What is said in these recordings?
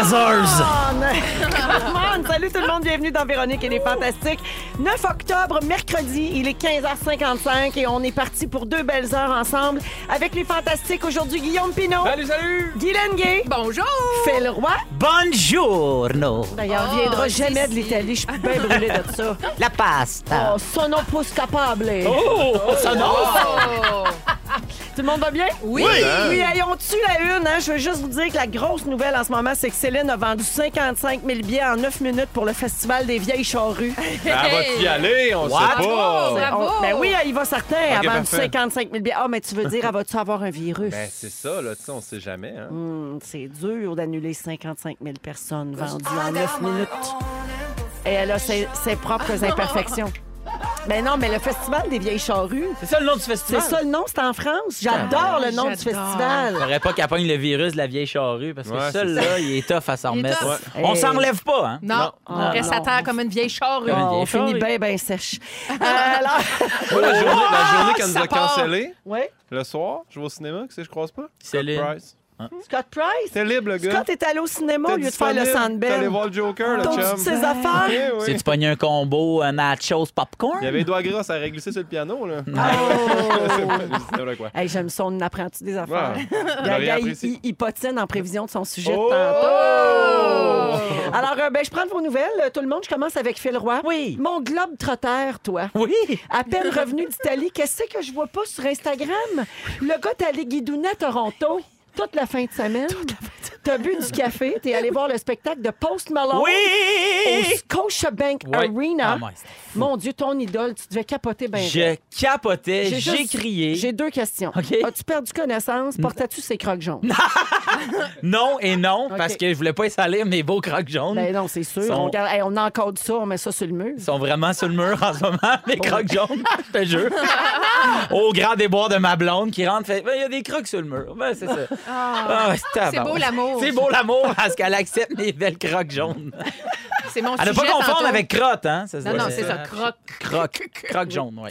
Come on! Salut tout le monde, bienvenue dans Véronique et les Fantastiques. 9 octobre, mercredi, il est 15h55 et on est parti pour deux belles heures ensemble avec les Fantastiques. Aujourd'hui, Guillaume Pinot, Salut, salut! Guylaine Gay, Bonjour! Phil Roy. Buongiorno! D'ailleurs, Oh, il viendra jamais de si. l'Italie, je suis bien brûlée de ça. La pasta! Oh, sono plus capable. Oh! Ça Oh! Tout le monde va bien? Oui! Oui, hey, on tue la une. Hein? Je veux juste vous dire que la grosse nouvelle en ce moment, c'est que Céline a vendu 55 000 billets en 9 minutes pour le Festival des Vieilles Charrues. Ben, elle va-tu y aller? On What? sait pas. Bravo. On- ben oui, il va certain. Elle a vendu parfait. 55 000 billets. Ah, mais tu veux dire, elle va-tu avoir un virus? Ben, c'est ça, là, tu sais, on sait jamais. Hein. Hum, c'est dur d'annuler 55 000 personnes vendues en 9 minutes. Et elle a ses, ses propres imperfections. Mais non, mais le Festival des Vieilles Charrues, C'est ça le nom du c'est festival? ça le nom, c'est en France. J'adore le nom du festival. Faudrait pas qu'elle pogne le virus de la vieille charrue parce que Ouais, ça, c'est là, il est tough à s'en Il est remettre. tough. Ouais. On Hey. s'en relève pas, hein? Non, Non. on reste Ah, à terre comme une vieille charrue. On vieille finit charrue. bien, bien sèche. Euh, alors, Moi, la journée, la journée qu'elle nous ça a part. cancellé, ouais. le soir, je vais au cinéma, que c'est, je croise pas? Céline. Scott Price. Scott Price? T'es libre, le gars. Scott est allé au cinéma au lieu de faire le disponible? T'es allé Sandbell. voir le Joker, le chum. toutes ses affaires? Oui, oui. Si tu pognes un combo, un nachos popcorn? Il y avait les doigts gras, ça aurait glissé sur le piano, là. Oh! Hey, J'aime ça, on apprend-tu des affaires? Ouais. Le gars, il, il- il potine en prévision de son sujet Oh! de tantôt. Alors, euh, ben, je prends vos nouvelles. Euh, Tout le monde, je commence avec Phil Roy. Oui. Mon globe trotter, toi. Oui! À peine revenu d'Italie, qu'est-ce que je vois pas sur Instagram? Le gars, t'es allé guidouner à Toronto toute la fin de semaine. T'as bu du café, t'es allé voir le spectacle de Post Malone au Oui! Scotiabank Oui. Arena. Ah, c'était. Mon Dieu, ton idole, tu devais capoter bien. Je capotais, j'ai juste- crié. J'ai deux questions. OK. As-tu perdu connaissance? Portais-tu ces crocs jaunes? Non et non, parce que je voulais pas salir mes beaux crocs jaunes. Ben non, c'est sûr. Sont- On, regarde- hey, on encode ça, on met ça sur le mur. Ils sont vraiment sur le mur en ce moment, mes crocs jaunes, je te jure. Au grand déboire de ma blonde qui rentre, fait Ben, il y a des crocs sur le mur. Ben, c'est ça. Ah, ouais, C'est beau l'amour. C'est beau l'amour parce qu'elle accepte mes belles crocs jaunes. C'est mon À ne sujet pas confondre tantôt. avec crotte, hein? Ça, Non, non, c'est ça, croque. Crocs. Crocs jaunes, oui.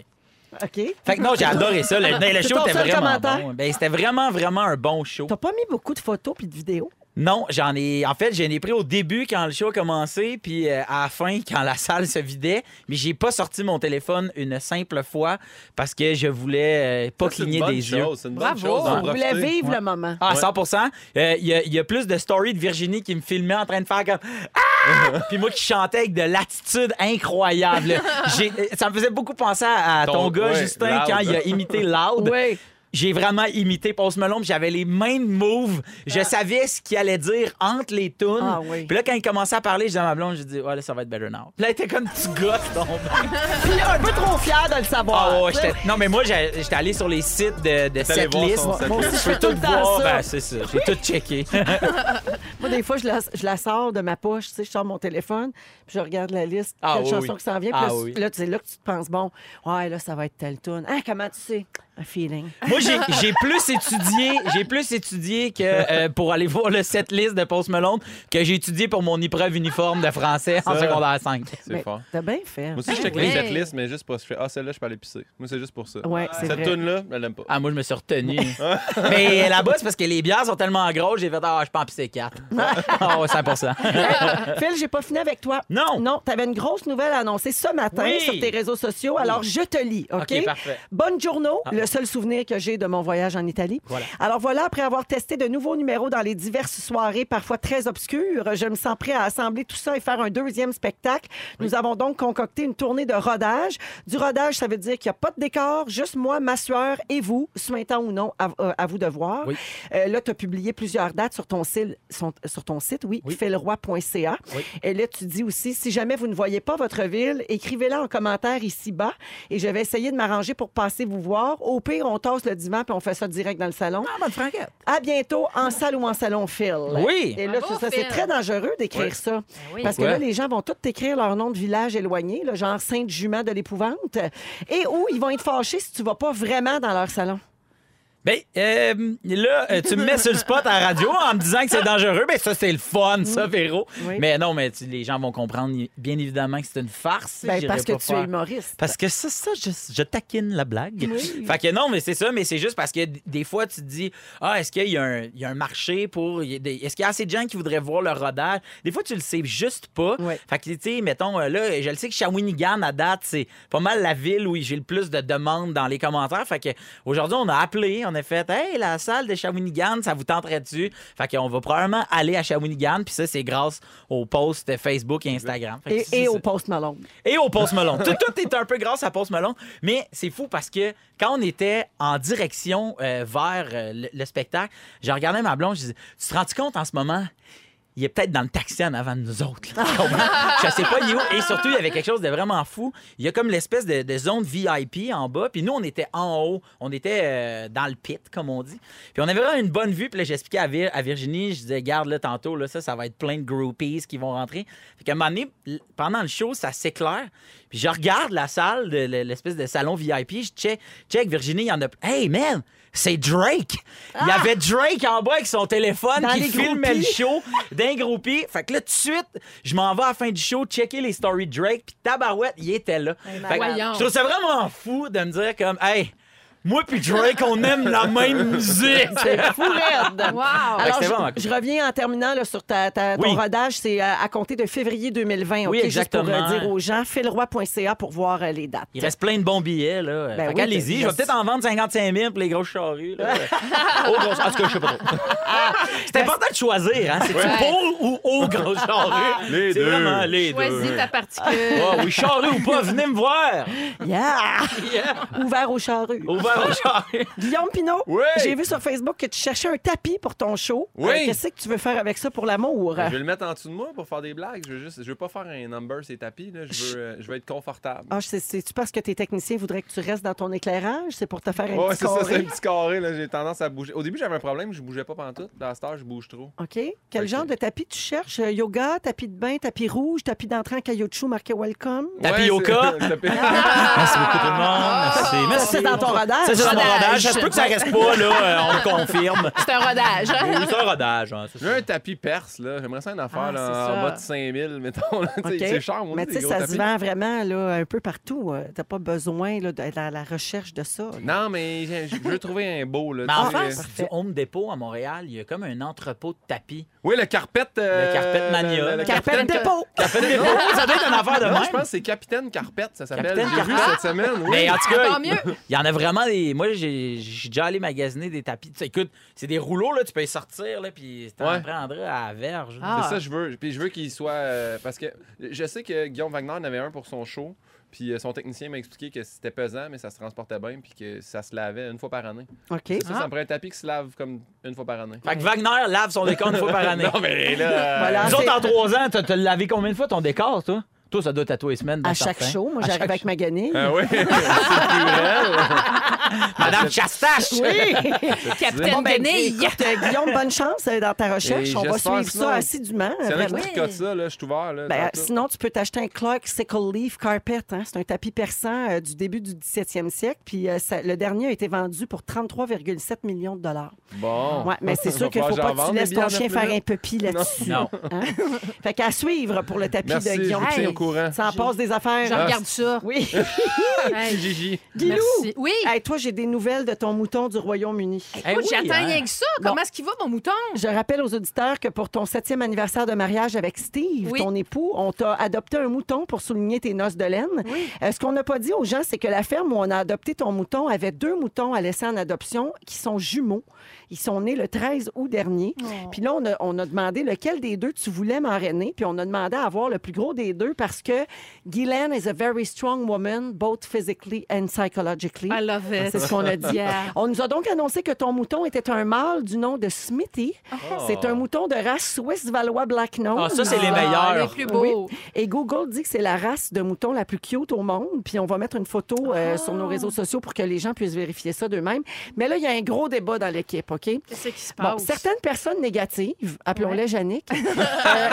OK. Fait que non, j'ai adoré ça. Le, le C'est show ton était seul vraiment commentaire? bon. Ben, c'était vraiment, vraiment un bon show. T'as pas mis beaucoup de photos puis de vidéos? Non, j'en ai. En fait, j'en ai pris au début quand le show a commencé, puis euh, à la fin quand la salle se vidait. Mais j'ai pas sorti mon téléphone une simple fois parce que je voulais euh, pas Ça, cligner des yeux. chose, une bonne Bravo. chose. On d'en voulait profiter. vivre Ouais. le moment. Ah, Ouais. 100 Euh, Il y, a- il y a plus de stories de Virginie qui me filmait en train de faire comme Ah! Puis moi qui chantais avec de l'attitude incroyable. J'ai- Ça me faisait beaucoup penser à, à ton, Ton- gars, ouais, Justin, Loud. quand il a imité Loud. Oui. J'ai vraiment imité Post Malone, puis j'avais les mêmes moves. Je savais ce qu'il allait dire entre les tunes. Ah oui. Puis là, quand il commençait à parler, je disais à ma blonde, je dis, ouais, là, ça va être better now. Puis là, elle était comme petit gosse, donc. Puis là, un peu trop fier de le savoir. Ah ouais, tu sais. j'étais- Non, mais moi, j'ai- j'étais allé sur les sites de, de allé cette voir liste. son Moi aussi, je fais tout tout le temps voir. ça. Ben, c'est ça. J'ai tout checké. Moi, des fois, je la, je la sors de ma poche, tu sais, je sors mon téléphone, puis je regarde la liste, Ah quelle oui, chanson oui. qui s'en vient, puis Ah là, oui. là, c'est là que tu te penses, bon, ouais, là, ça va être telle tune. Hein, comment tu sais? Un feeling. Moi, j'ai j'ai plus étudié, j'ai plus étudié que euh, pour aller voir le set list de Post Malone que j'ai étudié pour mon épreuve uniforme de français en secondaire 5. C'est Mais fort. T'as bien fait. Moi aussi, je check Ouais. les setlists, mais juste pour se faire. Ah, celle-là, je peux aller pisser. Moi, c'est juste pour ça. Ouais, c'est Cette tune-là, elle l'aime pas. Ah, moi, je me suis retenu. Mais là-bas, c'est parce que les bières sont tellement grosses, j'ai fait, ah, je peux en pisser 4. Ah, ouais, 100 Phil, j'ai pas fini avec toi. Non. Non, t'avais une grosse nouvelle à annoncer ce matin Oui. sur tes réseaux sociaux. Alors, je te lis, OK? OK, parfait. Ah. Bonne journaux, le seul souvenir que j'ai de mon voyage en Italie. Voilà. Alors voilà, après avoir testé de nouveaux numéros dans les diverses soirées, parfois très obscures, je me sens prêt à assembler tout ça et faire un deuxième spectacle. Nous avons donc concocté une tournée de rodage. Du rodage, ça veut dire qu'il n'y a pas de décor, juste moi, ma sueur et vous, souhaitant ou non, à, euh, à vous de voir. Oui. Euh, là, tu as publié plusieurs dates sur ton, son- sur ton site, oui, Oui. felroy.ca. Oui. Et là, tu dis aussi, si jamais vous ne voyez pas votre ville, écrivez-la en commentaire ici-bas et je vais essayer de m'arranger pour passer vous voir. Au pire, on tasse le divan puis on fait ça direct dans le salon. Ah, bonne franquette. À bientôt en salle ou en salon Phil. Oui. Et là, c'est ça, c'est très dangereux d'écrire Ouais. ça. oui. Parce que là, les gens vont tous écrire leur nom de village éloigné, là, genre Sainte-Jument de l'épouvante. Et où ils vont être fâchés si tu vas pas vraiment dans leur salon. Ben, euh, là, euh, tu me mets sur le spot à la radio en me disant que c'est dangereux. Ben, ça, c'est le fun, ça, Véro. Oui. Mais non, mais tu- les gens vont comprendre, bien évidemment, que c'est une farce. Ben, parce que tu faire- es humoriste. Parce que ça, ça je, je taquine la blague. Oui. Fait que non, mais c'est ça, mais c'est juste parce que des fois, tu te dis, ah, est-ce qu'il y, a un- il y a un marché pour. Est-ce qu'il y a assez de gens qui voudraient voir le rodage? Des fois, tu le sais juste pas. Ouais. Fait que, tu sais, mettons, euh, là, je le sais que Shawinigan, à date, c'est pas mal la ville où j'ai le plus de demandes dans les commentaires. Fait que aujourd'hui, on a appelé, on a fait, hey, la salle de Shawinigan, ça vous tenterait-tu? Fait qu'on va probablement aller à Shawinigan, puis ça, c'est grâce aux posts Facebook et Instagram. Et, et au Post Malone. Et au Post Malone. tout, tout est un peu grâce à Post Malone. Mais c'est fou parce que quand on était en direction euh, vers euh, le, le spectacle, j'ai regardé ma blonde, je disais, tu te rends compte en ce moment? Il est peut-être dans le taxi en avant de nous autres. là. Je sais pas, il est où. Et surtout, il y avait quelque chose de vraiment fou. Il y a comme l'espèce de, zone VIP en bas. Puis nous, on était en haut. On était euh, dans le pit, comme on dit. Puis on avait vraiment une bonne vue. Puis là, j'expliquais à, à Virginie, je disais, garde là, tantôt, là, ça, ça va être plein de groupies qui vont rentrer. Fait qu'à un moment donné, pendant le show, ça s'éclaire. Puis je regarde la salle, l'espèce de salon VIP. Je check, check Virginie, il y en a. Hey, man! C'est Drake! Il y avait Drake en bas avec son téléphone Dans qui filmait le show d'un groupie. Fait que là, tout de suite, je m'en vais à la fin du show checker les stories de Drake. Puis Tabarouette, il était là. Fait que je trouve ça vraiment fou de me dire comme, hey, moi puis Drake, on aime la même musique. C'est fou raide. Wow! Alors, c'était je, reviens en terminant là, sur ta, ta- ton Oui. rodage. C'est à compter de février 2020. Oui, OK? Juste pour euh, exactement. dire aux gens, philroy.ca pour voir euh, les dates. Il reste plein de bons billets, là. Ben oui, qu'allez-y, il je vais peut-être en vendre 55 000 pour les grosses charrues. Là. aux grosses... En tout cas, je sais pas trop. C'est important de choisir, hein? C'est-tu Ouais. pour ou aux grosses charrues? Les C'est deux. vraiment les deux. Choisis ta particule. Ah oui, charrue ou pas, venez me voir. Yeah! Yeah. Ouvert aux charrues. Ouvert aux charrues. Guillaume Pinot, Oui. j'ai vu sur Facebook que tu cherchais un tapis pour ton show. Oui. Euh, Qu'est-ce que tu veux faire avec ça pour l'amour? Ben, Je vais le mettre en dessous de moi pour faire des blagues. Je veux juste, je veux pas faire un number ces tapis. Là. Je, veux, euh, je veux être confortable. Ah, c'est- C'est-tu parce que tes techniciens voudraient que tu restes dans ton éclairage? C'est pour te faire un Ouais, petit c'est ça, c'est un carré? petit carré. là. J'ai tendance à bouger. Au début, j'avais un problème, je bougeais pas pantoute. Dans la star, je bouge trop. OK. Quel Ok. genre de tapis tu cherches? Euh, Yoga, tapis de bain, tapis rouge, tapis d'entrée en caoutchouc marqué Welcome? Tapioca. c'est- tapis- Merci beaucoup tout le monde. Merci. Ça, Merci. c'est dans ton rodage. C'est mon Rodage. Ça se peut que ça reste pas, là. euh, on le confirme. C'est un rodage. hein? Oui, c'est un rodage. hein, J'ai un tapis perse, là. J'aimerais ça une affaire Ah, là, en ça. bas de 5000, mettons. C'est cher, moi. Mais tu sais, ça se vend vraiment là, un peu partout. Euh, T'as pas besoin là, d'être à la recherche de ça. là. Non, mais j'ai- je veux trouver un beau. Là, Mais en face du Home Depot à Montréal, il y a comme un entrepôt de tapis. Oui, le carpet. euh, Le carpet mania. le- le Carpet capitaine- dépôt! De dépôt, ça doit être une affaire de Non, même. je pense que c'est Capitaine Carpet, ça s'appelle. Capitaine J'ai vu Carpet. cette semaine. Oui. Mais en tout cas, Encore mieux. il y en a vraiment des. Moi, j'ai j'ai déjà allé magasiner des tapis. Tu sais, écoute, c'est des rouleaux, là, tu peux les sortir, là, puis t'en Ouais. prendras à la verge. Ah. C'est ça, je veux. Puis je veux qu'il soit. euh, parce que je sais que Guillaume Wagner en avait un pour son show. Puis euh, son technicien m'a expliqué que c'était pesant, mais ça se transportait bien, puis que ça se lavait une fois par année. OK. Ça, ça Ah. me prend un tapis qui se lave comme une fois par année. Fait que Wagner lave son décor une fois par année. Non, mais là. euh, Voilà. Nous autres, en trois ans, t'as t'as lavé combien de fois ton décor, toi? Toi, ça doit tatouer semaine. À chaque show, moi, j'arrive avec ma guenille. Ah oui, c'est. Madame Chastache! Oui! Capitaine Bon, ben, écoute, euh, Guillaume, bonne chance euh, dans ta recherche. Et On va suivre ça assidûment. C'est vrai que vraiment. je tricote ça, là, je suis ouvert. Là, Ben, sinon, tu peux t'acheter un Clark Sickle Leaf Carpet. hein. C'est un tapis persan euh, du début du 17e siècle. Puis euh, ça- le dernier a été vendu pour 33,7 millions de dollars. Bon. Ouais, mais c'est sûr qu'il ne faut pas que tu laisses ton chien faire un peu là-dessus. Non. Hein? fait qu'à suivre pour le tapis de Guillaume. Hey. courant. Ça en passe des affaires. Je regarde ça. Oui. Hey, Gigi. Guilou, Merci. Oui. hey, toi, j'ai des nouvelles de ton mouton du Royaume-Uni. Eh Écoute, oui, j'attends hein? rien que ça. Bon. Comment est-ce qu'il va, mon mouton? Je rappelle aux auditeurs que pour ton septième anniversaire de mariage avec Steve, Oui. ton époux, on t'a adopté un mouton pour souligner tes noces de laine. Oui. Euh, ce qu'on n'a pas dit aux gens, c'est que la ferme où on a adopté ton mouton avait deux moutons à laisser en adoption qui sont jumeaux. Ils sont nés le 13 août dernier. Oh. Puis là, on a, on a demandé lequel des deux tu voulais marrainer. Puis on a demandé à avoir le plus gros des deux parce que Guylaine is a very strong woman, both physically and psychologically. I love it. C'est ce qu'on a dit. Yeah. On nous a donc annoncé que ton mouton était un mâle du nom de Smithy. C'est un mouton de race Swiss Valois Black Nose. Ah, ça, c'est les Ah, meilleurs. Les plus beaux. Et Google dit que c'est la race de mouton la plus cute au monde. Puis on va mettre une photo euh, sur nos réseaux sociaux pour que les gens puissent vérifier ça d'eux-mêmes. Mais là, il y a un gros débat dans l'équipe, OK? Qu'est-ce qui se Bon, passe? certaines personnes négatives, appelons-les Yannick, euh,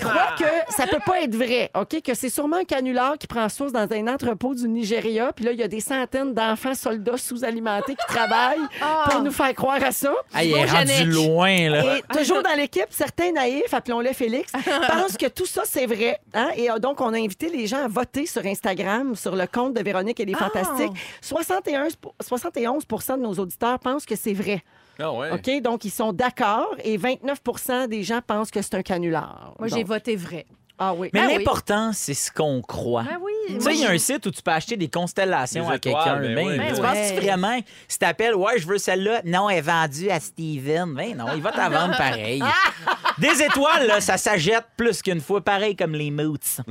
croient que ça peut pas être vrai, OK? Que c'est sûrement un canular qui prend source dans un entrepôt du Nigeria. Puis là, il y a des centaines d'enfants soldats sous-alimentés qui travaillent Ah. pour nous faire croire à ça. Hey, il est rendu loin, là. Et toujours dans l'équipe, certains naïfs, appelons-les Félix, pensent que tout ça, c'est vrai. hein? Et euh, donc, on a invité les gens à voter sur Instagram, sur le compte de Véronique et les Ah. Fantastiques. 71, pour- 71 de nos auditeurs pensent que c'est vrai. Ah ouais. OK? Donc, ils sont d'accord. Et 29% des gens pensent que c'est un canular. Moi, j'ai voté vrai. Ah oui. Mais Ah oui. l'important, c'est ce qu'on croit. Ah oui. Tu sais, il y a un site où tu peux acheter des constellations Des à quelqu'un. étoiles, ben Ben, oui. tu Ben penses ouais. vraiment, si t'appelles, ouais, je veux celle-là, non, elle est vendue à Steven. Ben non, il va t'en vendre pareil. Des étoiles, là, ça s'achète plus qu'une fois, pareil comme les moots.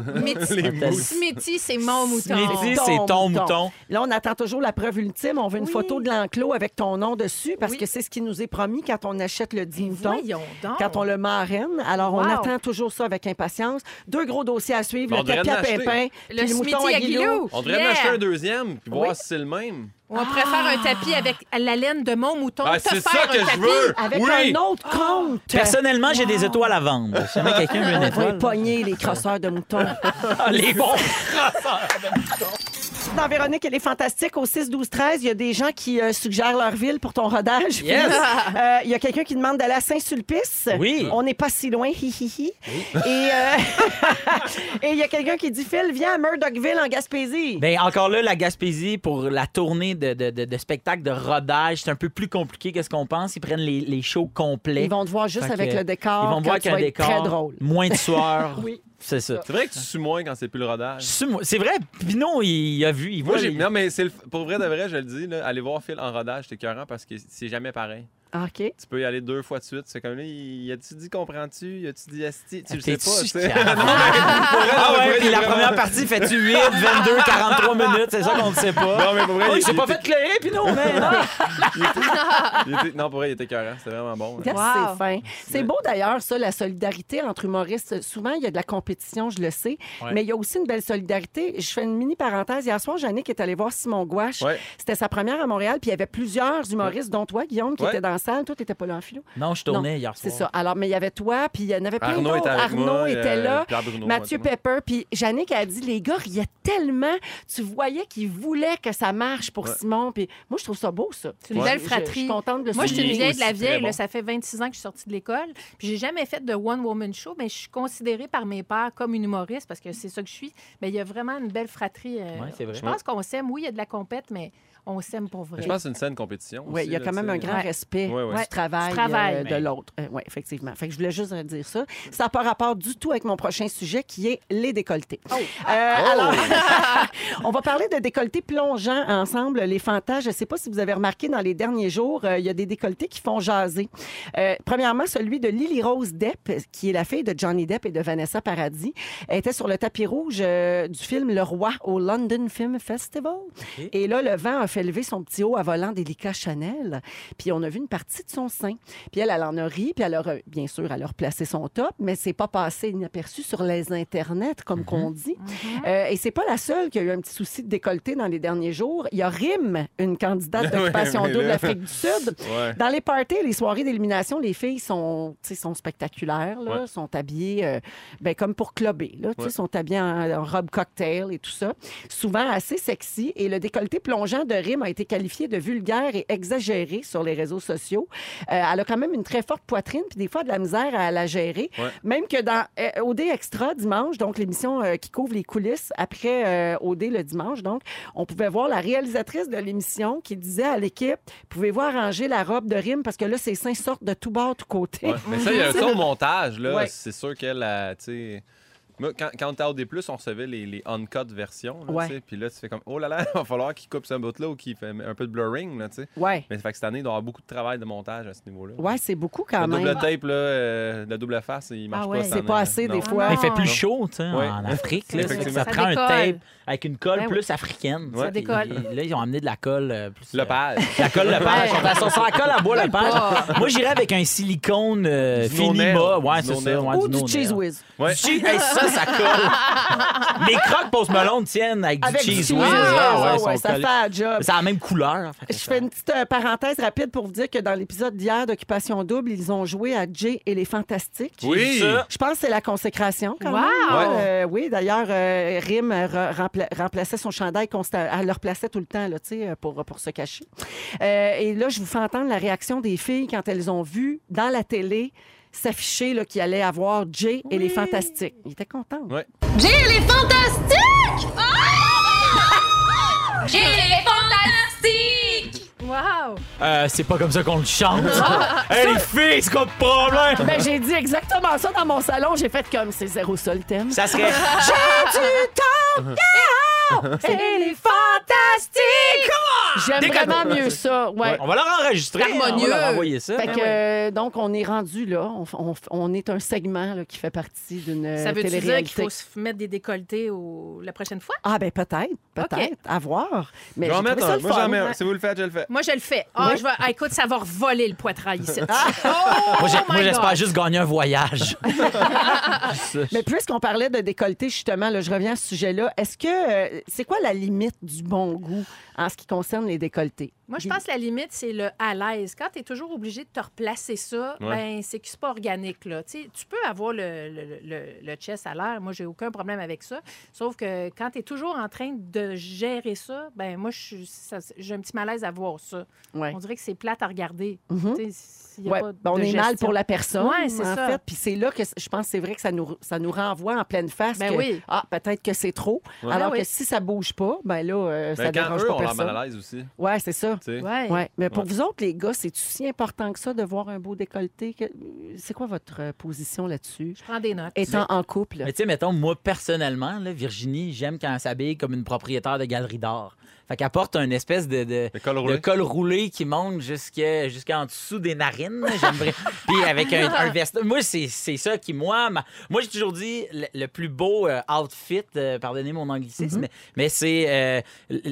Smithy, c'est mon mouton. Smithy, c'est ton mouton. Là, on attend toujours la preuve ultime. On veut une Oui. photo de l'enclos avec ton nom dessus parce Oui. que c'est ce qui nous est promis quand on achète le 10 moutons. Voyons donc. Quand on le marraine. Alors, on Wow. attend toujours ça avec impatience. Deux gros dossiers à suivre. On le tapis à. Pimpin, Le puis le mouton Smithy à. On devrait en Yeah. acheter un deuxième puis voir Oui. si c'est le même. On pourrait faire un tapis avec la laine de mon mouton. Ah, te c'est ça un que je veux! Avec Oui! un autre compte. Personnellement, j'ai des étoiles à vendre. Si jamais quelqu'un veut une On va étoile. les pogner, les crosseurs de moutons. Ah, les bons. Dans Véronique, elle est fantastique. Au 6-12-13, il y a des gens qui euh, suggèrent leur ville pour ton rodage. Yes. Euh, Il y a quelqu'un qui demande d'aller à Saint-Sulpice. Oui. On n'est pas si loin, hi, hi, hi. Et euh, et il y a quelqu'un qui dit Phil, viens à Murdochville en Gaspésie. Ben, encore là, la Gaspésie, pour la tournée de, de, de, de spectacle de rodage, c'est un peu plus compliqué que ce qu'on pense. Ils prennent les, les shows complets. Ils vont te voir juste Fait avec que le décor. Ils vont voir qu'un décor. Très drôle. Moins de sueur. Oui. C'est ça. C'est vrai que tu sues moins quand c'est plus le rodage. C'est vrai, Pino, il a vu. Il voit Moi, j'ai- non, mais c'est le- pour vrai de vrai, je le dis, là, aller voir Phil en rodage, c'est écœurant parce que c'est jamais pareil. Ah, OK. Tu peux y aller deux fois de suite. C'est comme là, il a-tu dit comprends-tu? Y a-tu dit esti? Tu le sais T'es-tu pas, tu sais. Ah ouais, puis la première partie, fait-tu 8, 22, 43 minutes? C'est ça qu'on ne sait pas. Non, mais pour vrai, Oh, il, il s'est il pas était- fait clairer, Pino, mais non. il était- Non, pour vrai, il était écœurant. C'était vraiment bon. là. Qu'est-ce que Wow. c'est fin. C'est beau d'ailleurs, ça, la solidarité entre humoristes. Souvent, il y a de la compétition, je le sais, Ouais. mais il y a aussi une belle solidarité. Je fais une mini parenthèse. Hier soir, Jannick est allée voir Simon Gouache. Ouais. C'était sa première à Montréal, puis il y avait plusieurs humoristes, dont toi, Guillaume, qui Ouais. était dans la salle. Toi, tu n'étais pas là en philo. Non, je tournais hier C'est soir. ça. Alors, mais il y avait toi, puis il y en avait plein Arnaud d'autres. était Arnaud moi, était euh, là. Bruno, Mathieu moi, Pepper, puis Jannick a dit les gars riaient tellement, tu voyais qu'ils voulaient que ça marche pour Ouais. Simon. Puis moi, je trouve ça beau, ça. C'est une Ouais. belle Je- Je, fratrie. suis contente de le Moi, je suis une Il vieille de la vieille. là. ça fait 26 ans que je suis sortie de l'école. Puis j'ai jamais fait de one-woman show, mais je suis considérée par mes pères comme une humoriste parce que c'est ça que je suis. Mais il y a vraiment une belle fratrie. euh, Ouais, c'est vrai. Je pense qu'on s'aime. Oui, il y a de la compète, mais on s'aime pour vrai. Je pense que c'est une saine compétition. Oui, il y a là, quand même un grand Ouais. respect Ouais, ouais. du travail, euh, de Mais- l'autre. oui, effectivement. Fait que je voulais juste dire ça. Ça n'a pas rapport du tout avec mon prochain sujet qui est les décolletés. Oh. Euh, Alors, on va parler de décolletés plongeants ensemble, les fantasmes. Je ne sais pas si vous avez remarqué dans les derniers jours, euh, il y a des décolletés qui font jaser. Euh, premièrement, celui de Lily Rose Depp, qui est la fille de Johnny Depp et de Vanessa Paradis, Elle était sur le tapis rouge euh, du film Le Roi au London Film Festival. Et là, le vent a fait lever son petit haut à volant délicat Chanel. Puis on a vu une partie de son sein. Puis elle, elle en a ri. Puis elle a, bien sûr, elle a replacé son top, mais c'est pas passé inaperçu sur les internets, comme qu'on dit. Euh, et c'est pas la seule qui a eu un petit souci de décolleté dans les derniers jours. Il y a Rim, une candidate d'occupation double là- d'Afrique du Sud. Ouais. Dans les parties, les soirées d'élimination, les filles sont, sont spectaculaires, là, Ouais. sont habillées euh, ben, comme pour clubber, là, Ouais. sont habillées en, en robe cocktail et tout ça. Souvent assez sexy. Et le décolleté plongeant de A été qualifié de vulgaire et exagéré sur les réseaux sociaux. Euh, elle a quand même une très forte poitrine, puis des fois de la misère à la gérer. Ouais. Même que dans euh, OD Extra dimanche, donc l'émission euh, qui couvre les coulisses après OD le dimanche, donc, on pouvait voir la réalisatrice de l'émission qui disait à l'équipe Pouvez-vous arranger la robe de Rim parce que là, ses seins sortent de tout bord, tout côté. Ouais. Mais ça, il y a ça au montage, là. Ouais. C'est sûr qu'elle a, tu sais. Moi, quand, quand on était à OD+, on recevait les, les uncut versions, là, Ouais. Puis là, tu fais comme, oh là là, il va falloir qu'il coupe ce bout-là ou qu'il fait un peu de blurring, là, tu sais. Ouais. Mais fait que cette année, il doit y avoir beaucoup de travail de montage à ce niveau-là. Ouais, c'est beaucoup quand le même. double tape, là, euh, le double face, il marche Ah pas. ouais. cette C'est pas assez, des fois. Mais il fait plus chaud, tu sais, Ouais. en Afrique. Là, ça, prend un tape avec une colle Ben oui. plus africaine. Ça décolle. Là, ils ont amené de la colle euh, plus. Le euh, page. La colle Lepage. Ouais. On sur la colle à bois Lepage. pas. Moi, j'irais avec un silicone euh, Du Finima. Ouais, Du c'est ça. Ou du cheese whiz. Ça, ça, ça colle. Mes crocs Post Malone tiennent avec, Avec du du cheese Ah, ouais, ça collés. fait un job. C'est la même couleur. fait que Je ça- fais une petite euh, parenthèse rapide pour vous dire que dans l'épisode d'hier d'Occupation Double, ils ont joué à Jay et les Fantastiques. Ça. Je pense que c'est la consécration quand Wow! même. Ouais. Euh, oui, d'ailleurs, euh, Rim euh, re- rempla- remplaçait son chandail constant. Elle le replaçait tout le temps là, tu sais, pour, pour se cacher. Euh, et là, je vous fais entendre la réaction des filles quand elles ont vu dans la télé s'afficher là, qu'il allait avoir Jay et les Fantastiques. Ils étaient contents. Ouais. J'ai les fantastiques! J'ai les fantastiques! Wow! Euh, c'est pas comme ça qu'on le chante. hey, les filles, c'est quoi le problème? Ben, j'ai dit exactement ça dans mon salon. J'ai fait comme c'est zéro le thème. Ça serait. J'ai du temps, yeah! C'est les fantastiques! J'aime Décadent. vraiment mieux ça. Ouais. On va leur enregistrer. Harmonieux. On va leur envoyer ça. Fait Ben que, euh, donc, on est rendu là. On, on- on est un segment là, qui fait partie d'une euh, Ça veut dire qu'il faut se mettre des décolletés au... la prochaine fois? Ah, ben peut-être, peut-être, à voir. Mais un. Moi, j'en mets un. Si vous le faites, je le fais. Moi, je le fais. Ah, Oui. je vais... ah, écoute, ça va revoler le poitrail ici. Moi, Oh moi, j'espère juste gagner un voyage. Mais puisqu'on parlait de décolleté, justement, là, je reviens à ce sujet-là. Est-ce que euh, c'est quoi la limite du bon goût en ce qui concerne les décolletés? Moi, je pense que la limite, c'est le à l'aise. Quand tu es toujours obligé de te replacer ça, Ouais. ben, c'est que c'est pas organique. Là. Tu peux avoir le, le, le, le chest à l'air. Moi, j'ai aucun problème avec ça. Sauf que quand tu es toujours en train de gérer ça, ben moi, j'ai un petit malaise à voir ça. Ouais. On dirait que c'est plate à regarder. Mhm. Tu sais, s'il y a Ouais, pas ben, on de est mal pour la personne, Ouais, c'est en ça. fait. Puis c'est là que je pense que c'est vrai que ça nous, ça nous renvoie en pleine face Ben que, oui. ah, peut-être que c'est trop. Ouais. Alors Ben que oui. si ça bouge pas, ben là, euh, ça Mais quand dérange eux pas personne. mal à l'aise aussi. Ouais, c'est ça. Ouais. Ouais. Mais pour Ouais. vous autres, les gars, c'est si important que ça de voir un beau décolleté? Que- C'est quoi votre euh, position là-dessus? Je prends des notes. Étant en couple. Mais tu sais, mettons, moi, personnellement, là, Virginie, j'aime quand elle s'habille comme une propriétaire de galerie d'art. Fait qu'elle porte une espèce de, de, col de roulé. col roulé qui monte jusqu'en dessous des narines. Puis avec un, un veston. Moi, c'est c'est ça qui, moi, ma- moi j'ai toujours dit le, le plus beau euh, outfit, euh, pardonnez mon anglicisme, mais, mais c'est euh,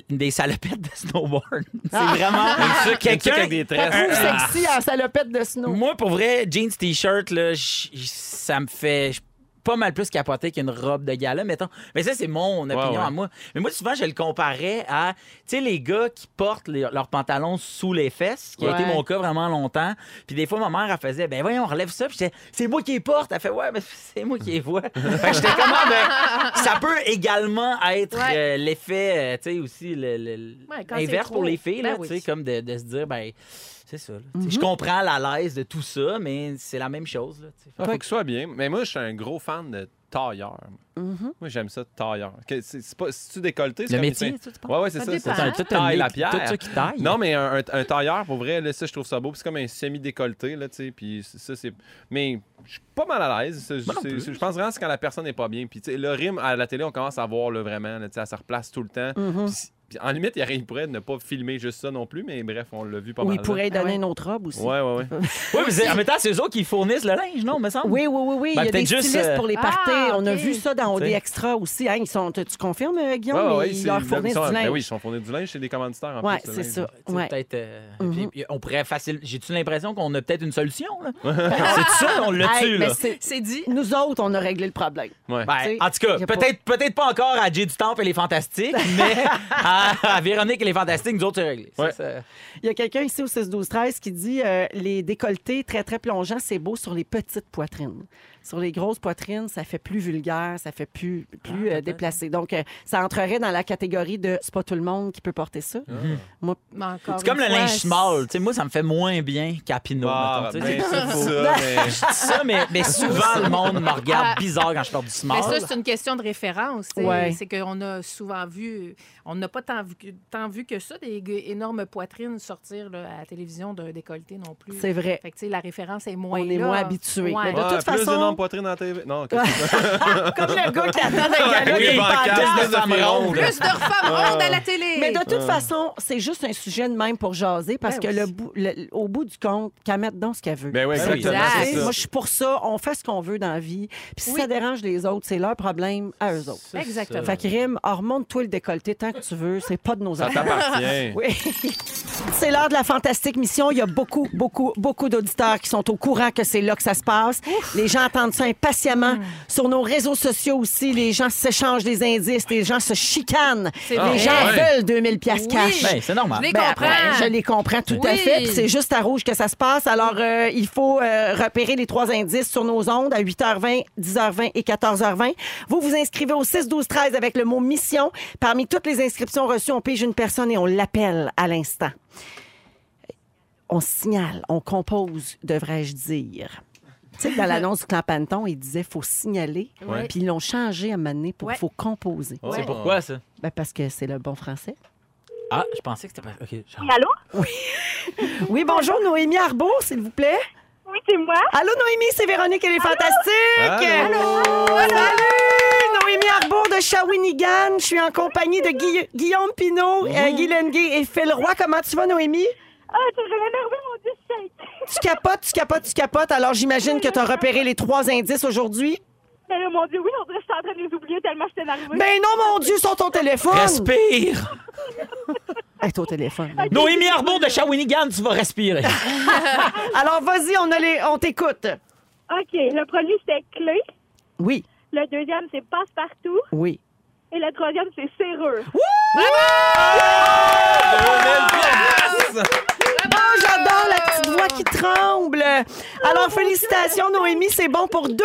des salopettes de snowboard. c'est vraiment truc- une truc quelqu'un avec des tresses. Ah. sexy en salopette de snow. Moi, pour vrai, jeans, t-shirt, ça me fait pas mal plus capoter qu'une robe de gala, mettons. Mais ça, c'est mon opinion ouais. à moi. Mais moi, souvent, je le comparais à, tu sais, les gars qui portent les- leurs pantalons sous les fesses, qui a été mon cas vraiment longtemps. Puis des fois, ma mère, elle faisait, ben voyons, on relève ça. Puis j'étais, c'est moi qui les porte. Elle fait, ouais, mais c'est moi qui les vois. fait que j'étais comme, Ah, ben, ça peut également être Ouais. euh, l'effet, euh, tu sais, aussi, le, inverse pour les filles, là, Ben tu sais, comme de, de se dire, ben, c'est ça. là. Tu sais, Mhm. Je comprends la l'aise de tout ça, mais c'est la même chose. Là, tu faut que ce soit bien. Mais moi, je suis un gros fan de tailleur. Mhm. Moi, j'aime ça, tailleur. C'est c'est pas, c'est-tu décolleté? c'est Le comme métier, tu penses? Ouais, ouais, c'est Ça ça. c'est un Tout taille la pierre. Tout ça qui taille. Non, mais un, un- un tailleur, pour vrai, là, ça, je trouve ça beau. C'est comme un semi-décolleté, là, tu sais. Puis ça, c'est. Mais je suis pas mal à l'aise. Je pense vraiment que c'est quand la personne n'est pas bien. Puis, tu sais, le rime à la télé, on commence à voir, là, vraiment, là, tu sais, elle se replace tout le temps. Mhm. Si- puis en limite, il, y aurait- il pourrait ne pas filmer juste ça non plus, mais bref, on l'a vu pas Ou mal. il pourrait Ah donner ouais. une autre robe aussi. là. Ouais, ouais, ouais. Oui, mais c'est- en même temps, c'est eux autres qui fournissent le linge, non, me semble? Oui, oui, oui, oui. Ben, il y a des peut-être juste, stylistes euh, pour les Ah, parties. On a vu ça dans OD. Extra aussi. Hein, ils sont, tu tu confirmes, euh, Guillaume? Ouais, ouais, ouais, ils leur ils fournissent sont- du ben linge. oui, ils sont fournis du linge chez des commanditaires en Ouais, plus. le c'est ça. Peut-être. euh, Mhm. puis, on pourrait facile. J'ai-tu l'impression qu'on a peut-être une solution, là? c'est ça, on l'a tu là? c'est- dit. Nous autres, on a réglé le problème. Ouais. Ben, en tout cas, peut-être peut-être pas encore à Jay du Temple et les Fantastiques, mais à, à Véronique et les Fantastiques, nous autres, c'est réglé. Ça, Ouais. ça- Il y a quelqu'un ici au 6-12-13 qui dit euh, les décolletés très, très plongeants, c'est beau sur les petites poitrines. Sur les grosses poitrines, ça fait plus vulgaire, ça fait plus, plus Ah, euh, déplacé. Donc, euh, ça entrerait dans la catégorie de c'est pas tout le monde qui peut porter ça. Encore C'est comme le fois, linge small. Tu sais, moi, ça me fait moins bien qu'à Pinot. Ah, ben, C'est- ça, mais- Je dis ça, mais, mais souvent, le monde me regarde Ah. bizarre quand je porte du small. Mais ça, c'est une question de référence. Ouais. C'est qu'on a souvent vu, on n'a pas tant vu, que, tant vu que ça, des énormes poitrines sortir là, à la télévision d'un décolleté non plus. C'est vrai. Fait que, la référence est moins On est là. moins habitué. Ouais. De toute façon- poitrine dans la TV. Non. Comme le gars qui attend un gars Oui, qui plus de femmes rondes. À la télé. Mais de toute façon, c'est juste un sujet de même pour jaser parce ben que le bout- au bout du compte, qu'elle mette dans ce qu'elle veut. Ben exactement, c'est ça. Moi, je suis pour ça. On fait ce qu'on veut dans la vie. Puis si ça dérange les autres, c'est leur problème à eux autres. Exactement. ça. Fait que Rim, remonte-toi le décolleté tant que tu veux. C'est pas de nos Ça affaires. C'est l'heure de la fantastique mission. Il y a beaucoup, beaucoup, beaucoup d'auditeurs qui sont au courant que c'est là que ça se passe. Les gens entendent 45 patiemment. Sur nos réseaux sociaux aussi, les gens s'échangent des indices, les gens se chicanent. Les gens Ouais. veulent 2000 pièces cash. Ben, c'est normal. Ben, je les comprends. tout à fait. C'est juste à rouge que ça se passe. Alors, euh, il faut euh, repérer les trois indices sur nos ondes à 8h20, 10h20 et 14h20. Vous vous inscrivez au 6, 12, 13 avec le mot mission. Parmi toutes les inscriptions reçues, on pige une personne et on l'appelle à l'instant. On signale, on compose, devrais-je dire. Tu sais, dans l'annonce du Clampanton, il disait faut signaler. Ouais. Puis ils l'ont changé à un moment donné pour Ouais. faut composer. C'est pourquoi, ça? Ben, parce que c'est le bon français. Ah, je pensais que c'était pas. OK. genre- Allô? Oui, bonjour, Noémie Arbour, s'il vous plaît. Oui, c'est moi. Allô, Noémie, c'est Véronique, elle est fantastique. Allô? Salut! Noémie Arbour de Shawinigan. Je suis en compagnie de Guy- Guillaume Pinot, euh, Guy Lenguet et Phil Roy. Comment tu vas, Noémie? Ah, tu énervé, mon Dieu. Tu capotes, tu capotes, tu capotes. Alors, j'imagine que tu as repéré les trois indices aujourd'hui. Mais là, mon Dieu, oui, on dirait que je suis en train de les oublier tellement j'étais énervée. Ben non, mon Dieu, sur ton téléphone. Respire! Hey, ton téléphone. Noémie Arbour de Shawinigan, tu vas respirer. Alors, vas-y, on, a les... on t'écoute. OK, le premier, c'était clé. Oui, Le deuxième, c'est passe-partout. oui. Et le troisième, c'est serrure. Oh, j'adore la petite voix qui tremble. Alors, félicitations, Noémie, c'est bon pour 2000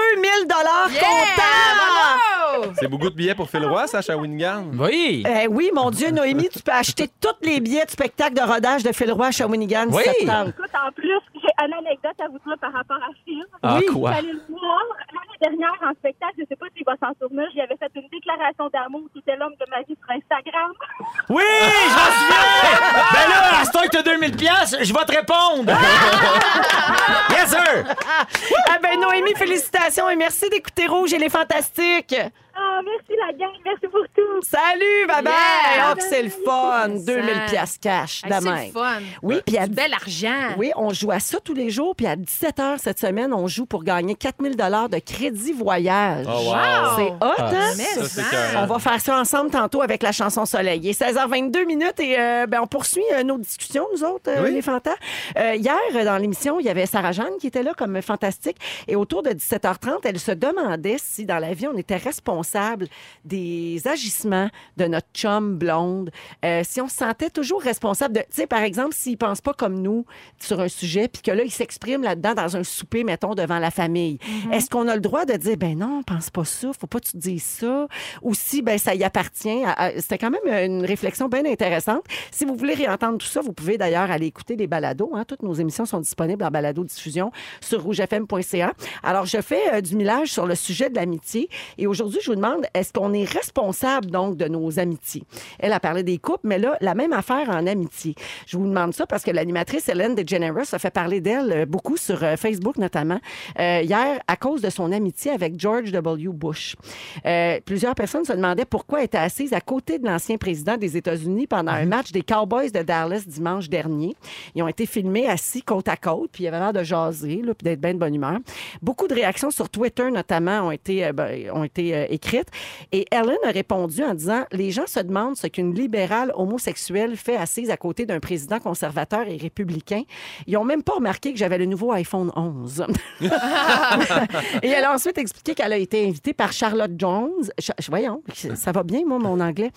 dollars Yeah! comptables. Bravo! C'est beaucoup de billets pour Phil Roy, Sacha Wingan. Oui! Eh oui, mon Dieu, Noémie, tu peux acheter tous les billets de spectacle de rodage de Phil Roy à Shawinigan Oui. septembre. Écoute, en plus, j'ai une anecdote à vous dire par rapport à Phil. Ah, Oui. quoi? J'allais le voir l'année dernière en spectacle. Je sais pas s'il va s'en souvenir. J'y avais fait une déclaration d'amour. C'était l'homme de ma vie sur Instagram. Oui, je m'en souviens! ben là, à ce temps que t'as 2000 pièces, je vais te répondre! yes, sir! Ah ben Noémie, félicitations et merci d'écouter Rouge et les Fantastiques. Ah, merci la gang. Merci pour tout. Salut, bye bye. Yeah. Oh, que c'est le fun. 2000 pièces cash, Hey, de c'est le fun. Oui, puis à Du bel argent. Oui, on joue à ça tous les jours. Puis à 17h cette semaine, on joue pour gagner 4000 de crédit voyage. Oh, wow. C'est hot, Ah, hein? Ça, ça. On va faire ça ensemble tantôt avec la chanson Soleil. Il est 16h22 minutes et euh, ben, on poursuit euh, nos discussions, nous autres, euh, Oui. les fantas. Euh, hier, euh, dans l'émission, il y avait Sarah Jeanne qui était là comme fantastique. Et autour de 17h30, elle se demandait si dans la vie, on était responsable des agissements de notre chum blonde, euh, si on se sentait toujours responsable de, tu sais, par exemple, s'il pense pas comme nous sur un sujet, puis que là, il s'exprime là-dedans dans un souper, mettons, devant la famille. Est-ce qu'on a le droit de dire, ben non, pense pas ça, faut pas que tu dises ça, ou si, ben ça y appartient. C'était quand même une réflexion bien intéressante. Si vous voulez réentendre tout ça, vous pouvez d'ailleurs aller écouter les balados. Hein. Toutes nos émissions sont disponibles en balado-diffusion sur rougefm.ca. Alors, je fais euh, du millage sur le sujet de l'amitié. Et aujourd'hui, je vous demande, est-ce qu'on est responsable, donc, de nos amitiés? Elle a parlé des couples, mais là, la même affaire en amitié. Je vous demande ça parce que l'animatrice Hélène DeGeneres a fait parler d'elle euh, beaucoup sur euh, Facebook, notamment, euh, hier, à cause de son amitié avec George W. Bush. Euh, plusieurs personnes se demandaient pourquoi elle était assise à côté de l'ancien président des États-Unis pendant un match des Cowboys de Dallas dimanche dernier. Ils ont été filmés assis côte à côte, puis il avait l'air de jaser, là, puis d'être bien de bonne humeur. Beaucoup de réactions sur Twitter, notamment, ont été, euh, ben, ont été Et Ellen a répondu en disant Les gens se demandent ce qu'une libérale homosexuelle fait assise à côté d'un président conservateur et républicain. Ils n'ont même pas remarqué que j'avais le nouveau iPhone 11. et elle a ensuite expliqué qu'elle a été invitée par Charlotte Jones. Voyons, ça va bien, moi, mon anglais.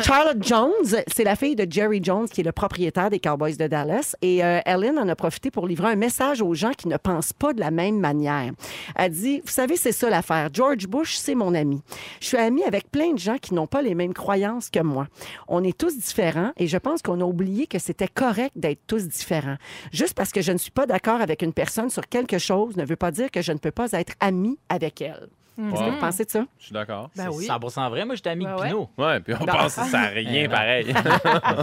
Charlotte Jones, c'est la fille de Jerry Jones, qui est le propriétaire des Cowboys de Dallas. Et euh, Ellen en a profité pour livrer un message aux gens qui ne pensent pas de la même manière. Elle dit, vous savez, c'est ça l'affaire. George Bush, c'est mon ami. Je suis amie avec plein de gens qui n'ont pas les mêmes croyances que moi. On est tous différents et je pense qu'on a oublié que c'était correct d'être tous différents. Juste parce que je ne suis pas d'accord avec une personne sur quelque chose ne veut pas dire que je ne peux pas être amie avec elle. Qu'est-ce que vous pensez de ça? Je suis d'accord. Ben oui. C'est 100% vrai. Moi, j'étais ami Ouais, de. Pinot. Ouais, puis on pense que ça n'a rien pareil.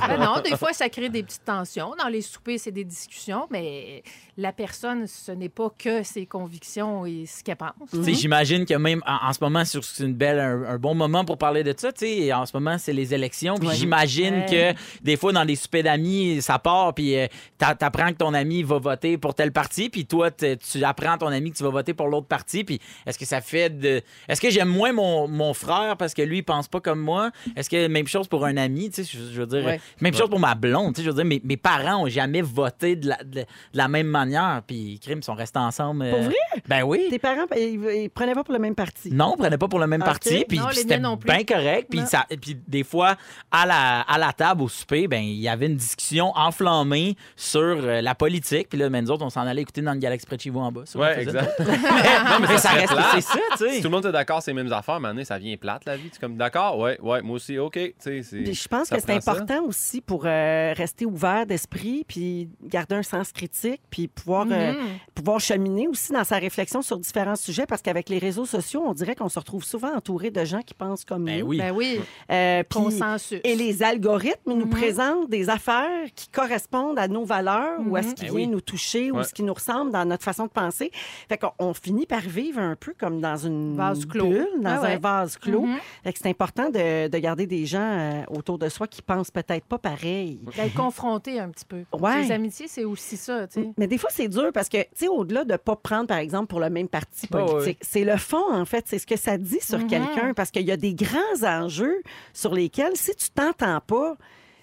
Ben non, des fois, ça crée des petites tensions. Dans les soupers, c'est des discussions, mais la personne, ce n'est pas que ses convictions et ce qu'elle pense. Sais, J'imagine que même en, en ce moment, c'est une belle, un, un bon moment pour parler de ça. tu sais. Et En ce moment, c'est les élections. Puis j'imagine Ouais. que des fois, dans les soupers d'amis, ça part. Puis euh, t'a- t'apprends que ton ami va voter pour tel parti. Puis toi, tu apprends à ton ami que tu vas voter pour l'autre parti. Puis est-ce que ça fait de. Est-ce que j'aime moins mon, mon frère parce que lui, il pense pas comme moi? Est-ce que même chose pour un ami? Tu sais, je, je veux dire. Ouais. Même chose pour ma blonde. Tu sais, je veux dire, mes, mes parents ont jamais voté de la, de, de la même manière. Puis, crime, sont restés ensemble. euh, Pour vrai? Ben oui. Tes parents, ben, ils, ils prenaient pas pour le même parti? Non, on prenait pas pour le même parti. Puis Non, puis les c'était miens non plus. bien correct. Puis, ça, puis des fois, à la, à la table, au souper, ben il y avait une discussion enflammée sur euh, la politique. Puis là, ben, nous autres, on s'en allait écouter dans le Galaxy près de chez vous en bas. Ouais, exact. ça. non, mais Mais ça reste c'est ça, tu Si tout le monde est d'accord, c'est les mêmes affaires, maintenant, ça vient plate, la vie. Tu es comme, d'accord, ouais, ouais, moi aussi, OK. Tu sais, c'est- Puis je pense que c'est ça. important aussi pour euh, rester ouvert d'esprit, puis garder un sens critique, puis pouvoir, euh, Mhm. pouvoir cheminer aussi dans sa réflexion sur différents sujets, parce qu'avec les réseaux sociaux, on dirait qu'on se retrouve souvent entouré de gens qui pensent comme Ben nous. oui. Ben oui, Euh, consensus. et les algorithmes nous Mhm. présentent des affaires qui correspondent à nos valeurs ou à ce Mhm. qui Ben vient oui. nous toucher ou ce qui nous ressemble dans notre façon de penser. Fait qu'on on finit par vivre un peu comme dans une Vase clos. bulle, dans Ah ouais. un vase clos. Fait que c'est important de, de garder des gens euh, autour de soi qui pensent peut-être pas pareil. D'être confronté un petit peu. Ouais. Les amitiés, c'est aussi ça. Mais des fois, c'est dur parce que, tu sais, au-delà de pas prendre, par exemple, pour le même parti politique, ouais. c'est le fond, en fait. C'est ce que ça dit sur Mhm. quelqu'un parce qu'il y a des grands enjeux sur lesquels, si tu t'entends pas,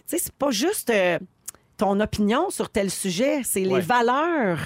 tu sais, c'est pas juste euh, ton opinion sur tel sujet, c'est les valeurs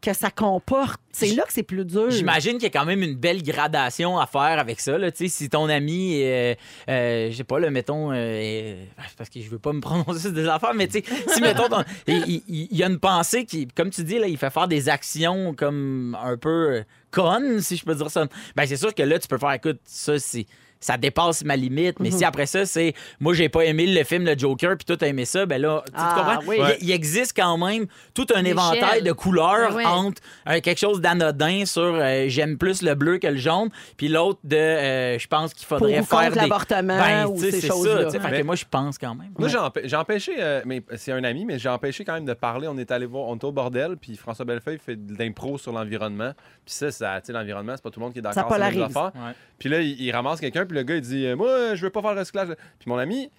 que ça comporte. C'est là que c'est plus dur. J'imagine qu'il y a quand même une belle gradation à faire avec ça. Là. Si ton ami, euh, euh, je sais pas, le mettons, euh, euh, parce que je veux pas me prononcer sur des affaires, mais si mettons, ton- il, il- il y a une pensée qui, comme tu dis, là, il fait faire des actions comme un peu euh, connes, si je peux dire ça. Ben c'est sûr que là, tu peux faire, écoute, ça, c'est. Ça dépasse ma limite, mais Mhm. si après ça, c'est moi, j'ai pas aimé le film Le Joker, puis toi, t'as aimé ça, ben là, tu- tu Ah, comprends? oui. Il- existe quand même tout un éventail de couleurs Ben entre euh, quelque chose d'anodin sur euh, j'aime plus le bleu que le jaune, puis l'autre de euh, je pense qu'il faudrait faire des l'avortement Ben, ou ces c'est ça, choses-là. Mais- moi je pense quand même. Moi, j'ai empê- j'ai empêché, euh, mais c'est un ami, mais j'ai empêché quand même de parler. On est allé voir, on était au bordel, puis François Bellefeuille fait de l'impro sur l'environnement. Puis ça, ça tu sais, l'environnement, c'est pas tout le monde qui est d'accord sur les affaires. Puis là, il, il ramasse quelqu'un, puis le gars, il dit euh, Moi, je veux pas faire le recyclage. Puis mon ami,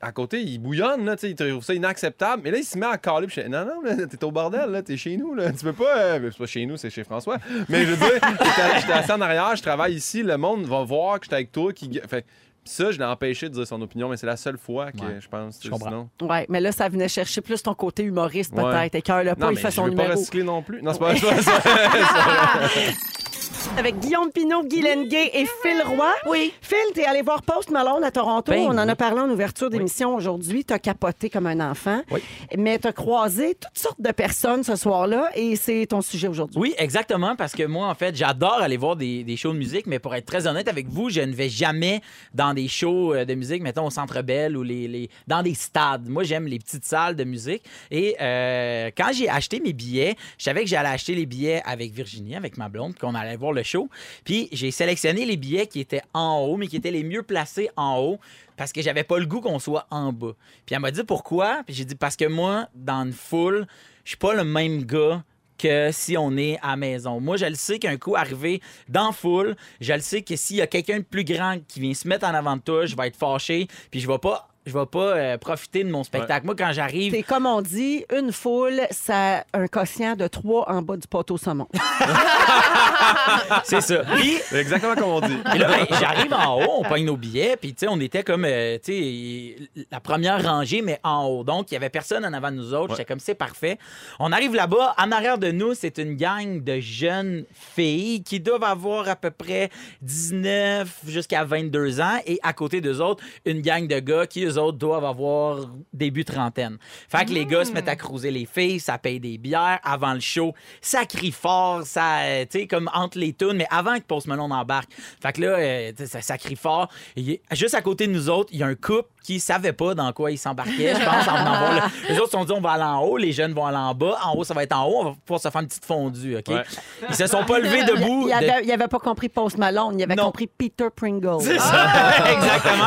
à côté, il bouillonne, là, tu sais, il trouve ça inacceptable. Mais là, il se met à caler. Puis je dis, non, non, là, t'es au bordel, là, t'es chez nous, là. Tu peux pas. euh, c'est pas chez nous, c'est chez François. Mais je veux dire, j'étais j'étais assis en arrière, je travaille ici, le monde va voir que j'étais avec toi. Qui... Fait, ça, je l'ai empêché de dire son opinion, mais c'est la seule fois que Ouais. je pense. Je comprends. Sinon... Ouais, mais là, ça venait chercher plus ton côté humoriste, Ouais. peut-être. Et cœur le pas, Non, il mais fait je son veux pas numéro. recycler non plus. Non, c'est pas, c'est pas ça. Avec Guillaume Pinot, Guy Lenguet et Phil Roy. Oui. Phil, t'es allé voir Post Malone à Toronto. Ben On en oui. a parlé en ouverture d'émission aujourd'hui. T'as capoté comme un enfant. Oui. Mais t'as croisé toutes sortes de personnes ce soir-là et c'est ton sujet aujourd'hui. Oui, exactement, parce que moi, en fait, j'adore aller voir des, des shows de musique, mais pour être très honnête avec vous, je ne vais jamais dans des shows euh, de musique, mettons au Centre Bell ou les, les- dans des stades. Moi, j'aime les petites salles de musique. Et euh, quand j'ai acheté mes billets, je savais que j'allais acheter les billets avec Virginie, avec ma blonde, qu'on allait voir le show. Puis j'ai sélectionné les billets qui étaient en haut, mais qui étaient les mieux placés en haut. Parce que j'avais pas le goût qu'on soit en bas. Puis elle m'a dit pourquoi? Puis j'ai dit parce que moi, dans une foule, je suis pas le même gars que si on est à maison. Moi, je le sais qu'un coup arrivé dans foule, je le sais que s'il y a quelqu'un de plus grand qui vient se mettre en avant de toi, je vais être fâché, puis je vais pas je vais pas euh, profiter de mon spectacle. Moi, quand j'arrive, C'est comme on dit, une foule, ça a un quotient de 3 en bas du poteau saumon. c'est ça. Puis, C'est exactement comme on dit. Puis là, ben, j'arrive en haut, on pogne nos billets, puis tu sais, on était comme, euh, tu sais, la première rangée, mais en haut. Donc, il y avait personne en avant de nous autres. Ouais. J'étais comme, c'est parfait. On arrive là-bas, en arrière de nous, c'est une gang de jeunes filles qui doivent avoir à peu près 19 jusqu'à 22 ans, et à côté d'eux autres, une gang de gars qui, eux autres, doivent avoir début trentaine. Fait que les gars se mettent à cruiser les filles, ça paye des bières avant le show, ça crie fort, ça, euh, tu sais, comme entre les tunes, mais avant que Post Malone embarque. Fait que là, euh, ça, ça crie fort. Et juste à côté de nous autres, il y a un couple qui savait pas dans quoi ils s'embarquaient, je pense, en venant voir. là. Les autres se sont dit, on va aller en haut, les jeunes vont aller en bas. En haut, ça va être en haut, on va pouvoir se faire une petite fondue, OK? Ouais. Ils se sont pas levés debout. Il de- avait, il avait pas compris Post Malone, il avait Non. compris Peter Pringle. C'est ça, exactement.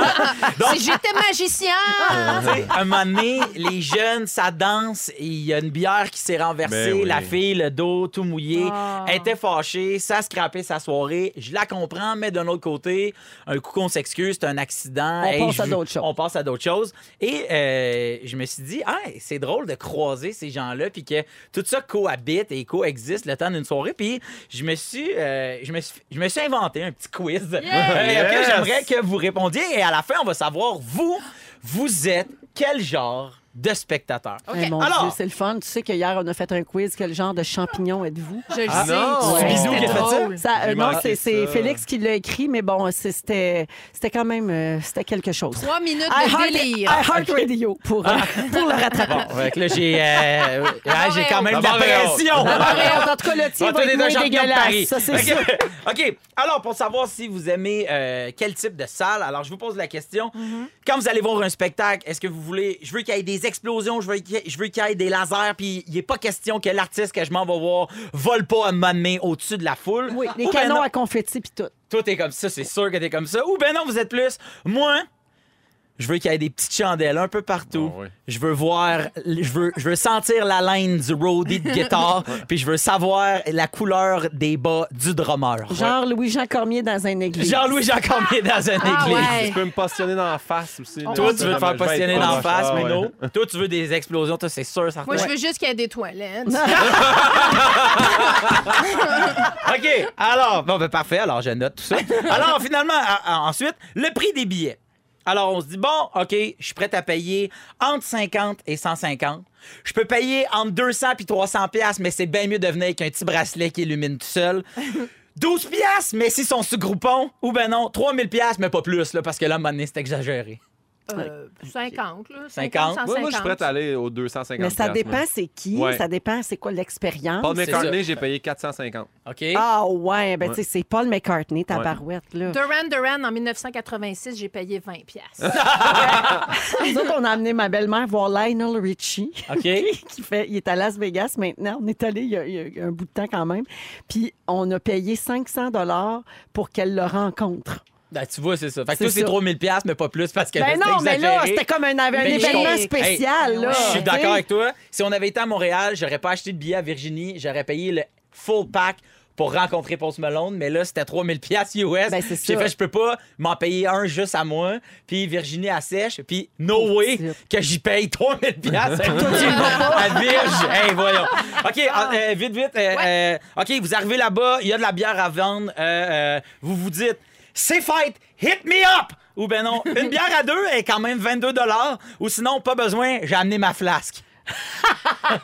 Donc, si j'étais magicien, Sais, un moment donné, les jeunes, ça danse et il y a une bière qui s'est renversée, Ben oui. la fille, le dos tout mouillé. Ah. Elle était fâchée, ça scrapait sa soirée. Je la comprends, mais d'un autre côté, un coup qu'on s'excuse, c'est un accident. On passe à d'autres choses. On passe à d'autres choses. Et euh, je me suis dit, ah, c'est drôle de croiser ces gens-là, puis que tout ça cohabite et coexiste le temps d'une soirée. Puis je me suis, euh, je me suis, je me suis inventé un petit quiz euh, auquel Yes! j'aimerais que vous répondiez. Et à la fin, on va savoir, vous, vous êtes quel genre de spectateur? Eh, mon Alors- Dieu, c'est le fun. Tu sais qu'hier, on a fait un quiz. Quel genre de champignon êtes-vous? Je le Ah sais. non! C'est Bisou c'était qui a fait ça? euh, J'ai non, c'est c'est. Félix qui l'a écrit, mais bon, c'est- c'était c'était quand même euh, c'était quelque chose. Trois minutes I de Heart, délire. I Heart Radio pour, euh, pour le rattraper. Bon, là, j'ai euh, ah, j'ai quand même de la pression. En tout cas, le tien va être moins dégueulasse. Ça, c'est OK. sûr. OK. Alors, pour savoir si vous aimez euh, quel type de salle, alors je vous pose la question. Quand vous allez voir un spectacle, est-ce que vous voulez. Je veux qu'il y ait des explosions, je veux qu'il y ait, je veux qu'il y ait des lasers, puis il n'est pas question que l'artiste que je m'en vais voir vole pas moment donné au-dessus de la foule. Oui, les Ou ben canons non, à confetti puis tout. Toi, t'es comme ça, c'est sûr que t'es comme ça. Ou ben non, vous êtes plus. Moi, je veux qu'il y ait des petites chandelles un peu partout. Ah. Je veux voir, je veux, je veux sentir la laine du roadie de guitare, puis je veux savoir la couleur des bas du drummer. Genre Louis-Jean Cormier dans un église. Jean-Louis Jean Cormier dans une Ah église. ouais. Tu peux me positionner dans la face aussi. là. Toi, Ça, tu veux te faire proche. dans la face, Ah, mais non. Toi, tu veux des explosions, toi, c'est sûr, certain. Moi, je veux juste qu'il y ait des toilettes. OK. Alors, bon, ben parfait. Alors, je note tout ça. Alors, finalement, à- à- ensuite, le prix des billets. Alors, on se dit, bon, OK, je suis prêt à payer entre 50 et 150. Je peux payer entre 200 puis 300 pièces, mais c'est bien mieux de venir avec un petit bracelet qui illumine tout seul. 12 pièces, mais s'ils sont sous groupon, ou ben non, 3000 pièces, mais pas plus, là, parce que là, à un moment donné, c'est exagéré. Euh, 50, là. 50. 50, Moi, moi, je suis 150. prêt à aller aux 250 Mais ça dépend c'est qui, Ouais. ça dépend c'est quoi l'expérience? Paul McCartney, j'ai payé 450. OK? Ah ouais, ben tu sais, c'est Paul McCartney, ta Ouais. barouette, là. Duran Duran, en 1986, j'ai payé 20 pièces. Nous autres, on a amené ma belle-mère voir Lionel Richie. OK. qui fait, il est à Las Vegas maintenant. On est allé il y, a, il y a un bout de temps quand même. Puis on a payé 500 dollars pour qu'elle le rencontre. Ben, tu vois, c'est ça. Fait que C'est toi, c'est ça. 3000 pièces, mais pas plus, parce que Ben là, non, mais là, c'était comme un, un Mais événement spécial. Hey, là, Je suis d'accord avec toi. Si on avait été à Montréal, j'aurais pas acheté de billet à Virginie, j'aurais payé le full pack pour rencontrer Post Malone, mais là, c'était 3000 pièces US. Ben, c'est J'ai fait, je peux pas m'en payer un juste à moi, puis Virginie à sèche, puis no way Pauvre que j'y paye 3000 pièces à Virge. Hey, voyons. OK, Ah. euh, vite, vite. euh, euh, OK, vous arrivez là-bas, il y a de la bière à vendre. euh, euh, vous vous dites, c'est fight, hit me up! Ou ben non, une bière à deux est quand même 22 Ou sinon, pas besoin, j'ai amené ma flasque.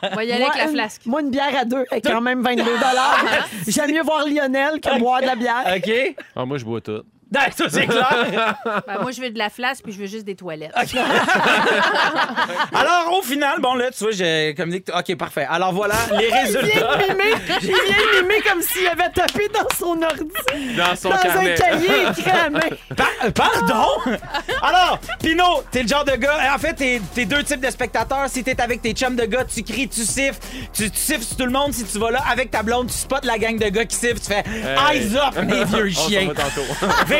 On va y aller Moi, avec la une- flasque. Moi, une bière à deux est quand même 22 J'aime mieux voir Lionel que boire de la bière. OK? Ah, moi, je bois tout. Ça, c'est clair. Ben, moi, je veux de la flasque puis je veux juste des toilettes. Alors, au final, bon, là, tu vois, j'ai comme dit que- OK, parfait. Alors, voilà les résultats. Mimer, il vient mimer comme s'il avait tapé dans son ordi, Dans son dans un carnet. cahier écrit à la main. Par- euh, pardon? Alors, Pino, t'es le genre de gars. En fait, t'es t'es deux types de spectateurs. Si t'es avec tes chums de gars, tu cries, tu siffles. Tu, tu siffles sur tout le monde. Si tu vas là avec ta blonde, tu spots la gang de gars qui sifflent. Tu fais Hey. Eyes up, mes vieux On s'en chiens. va tantôt.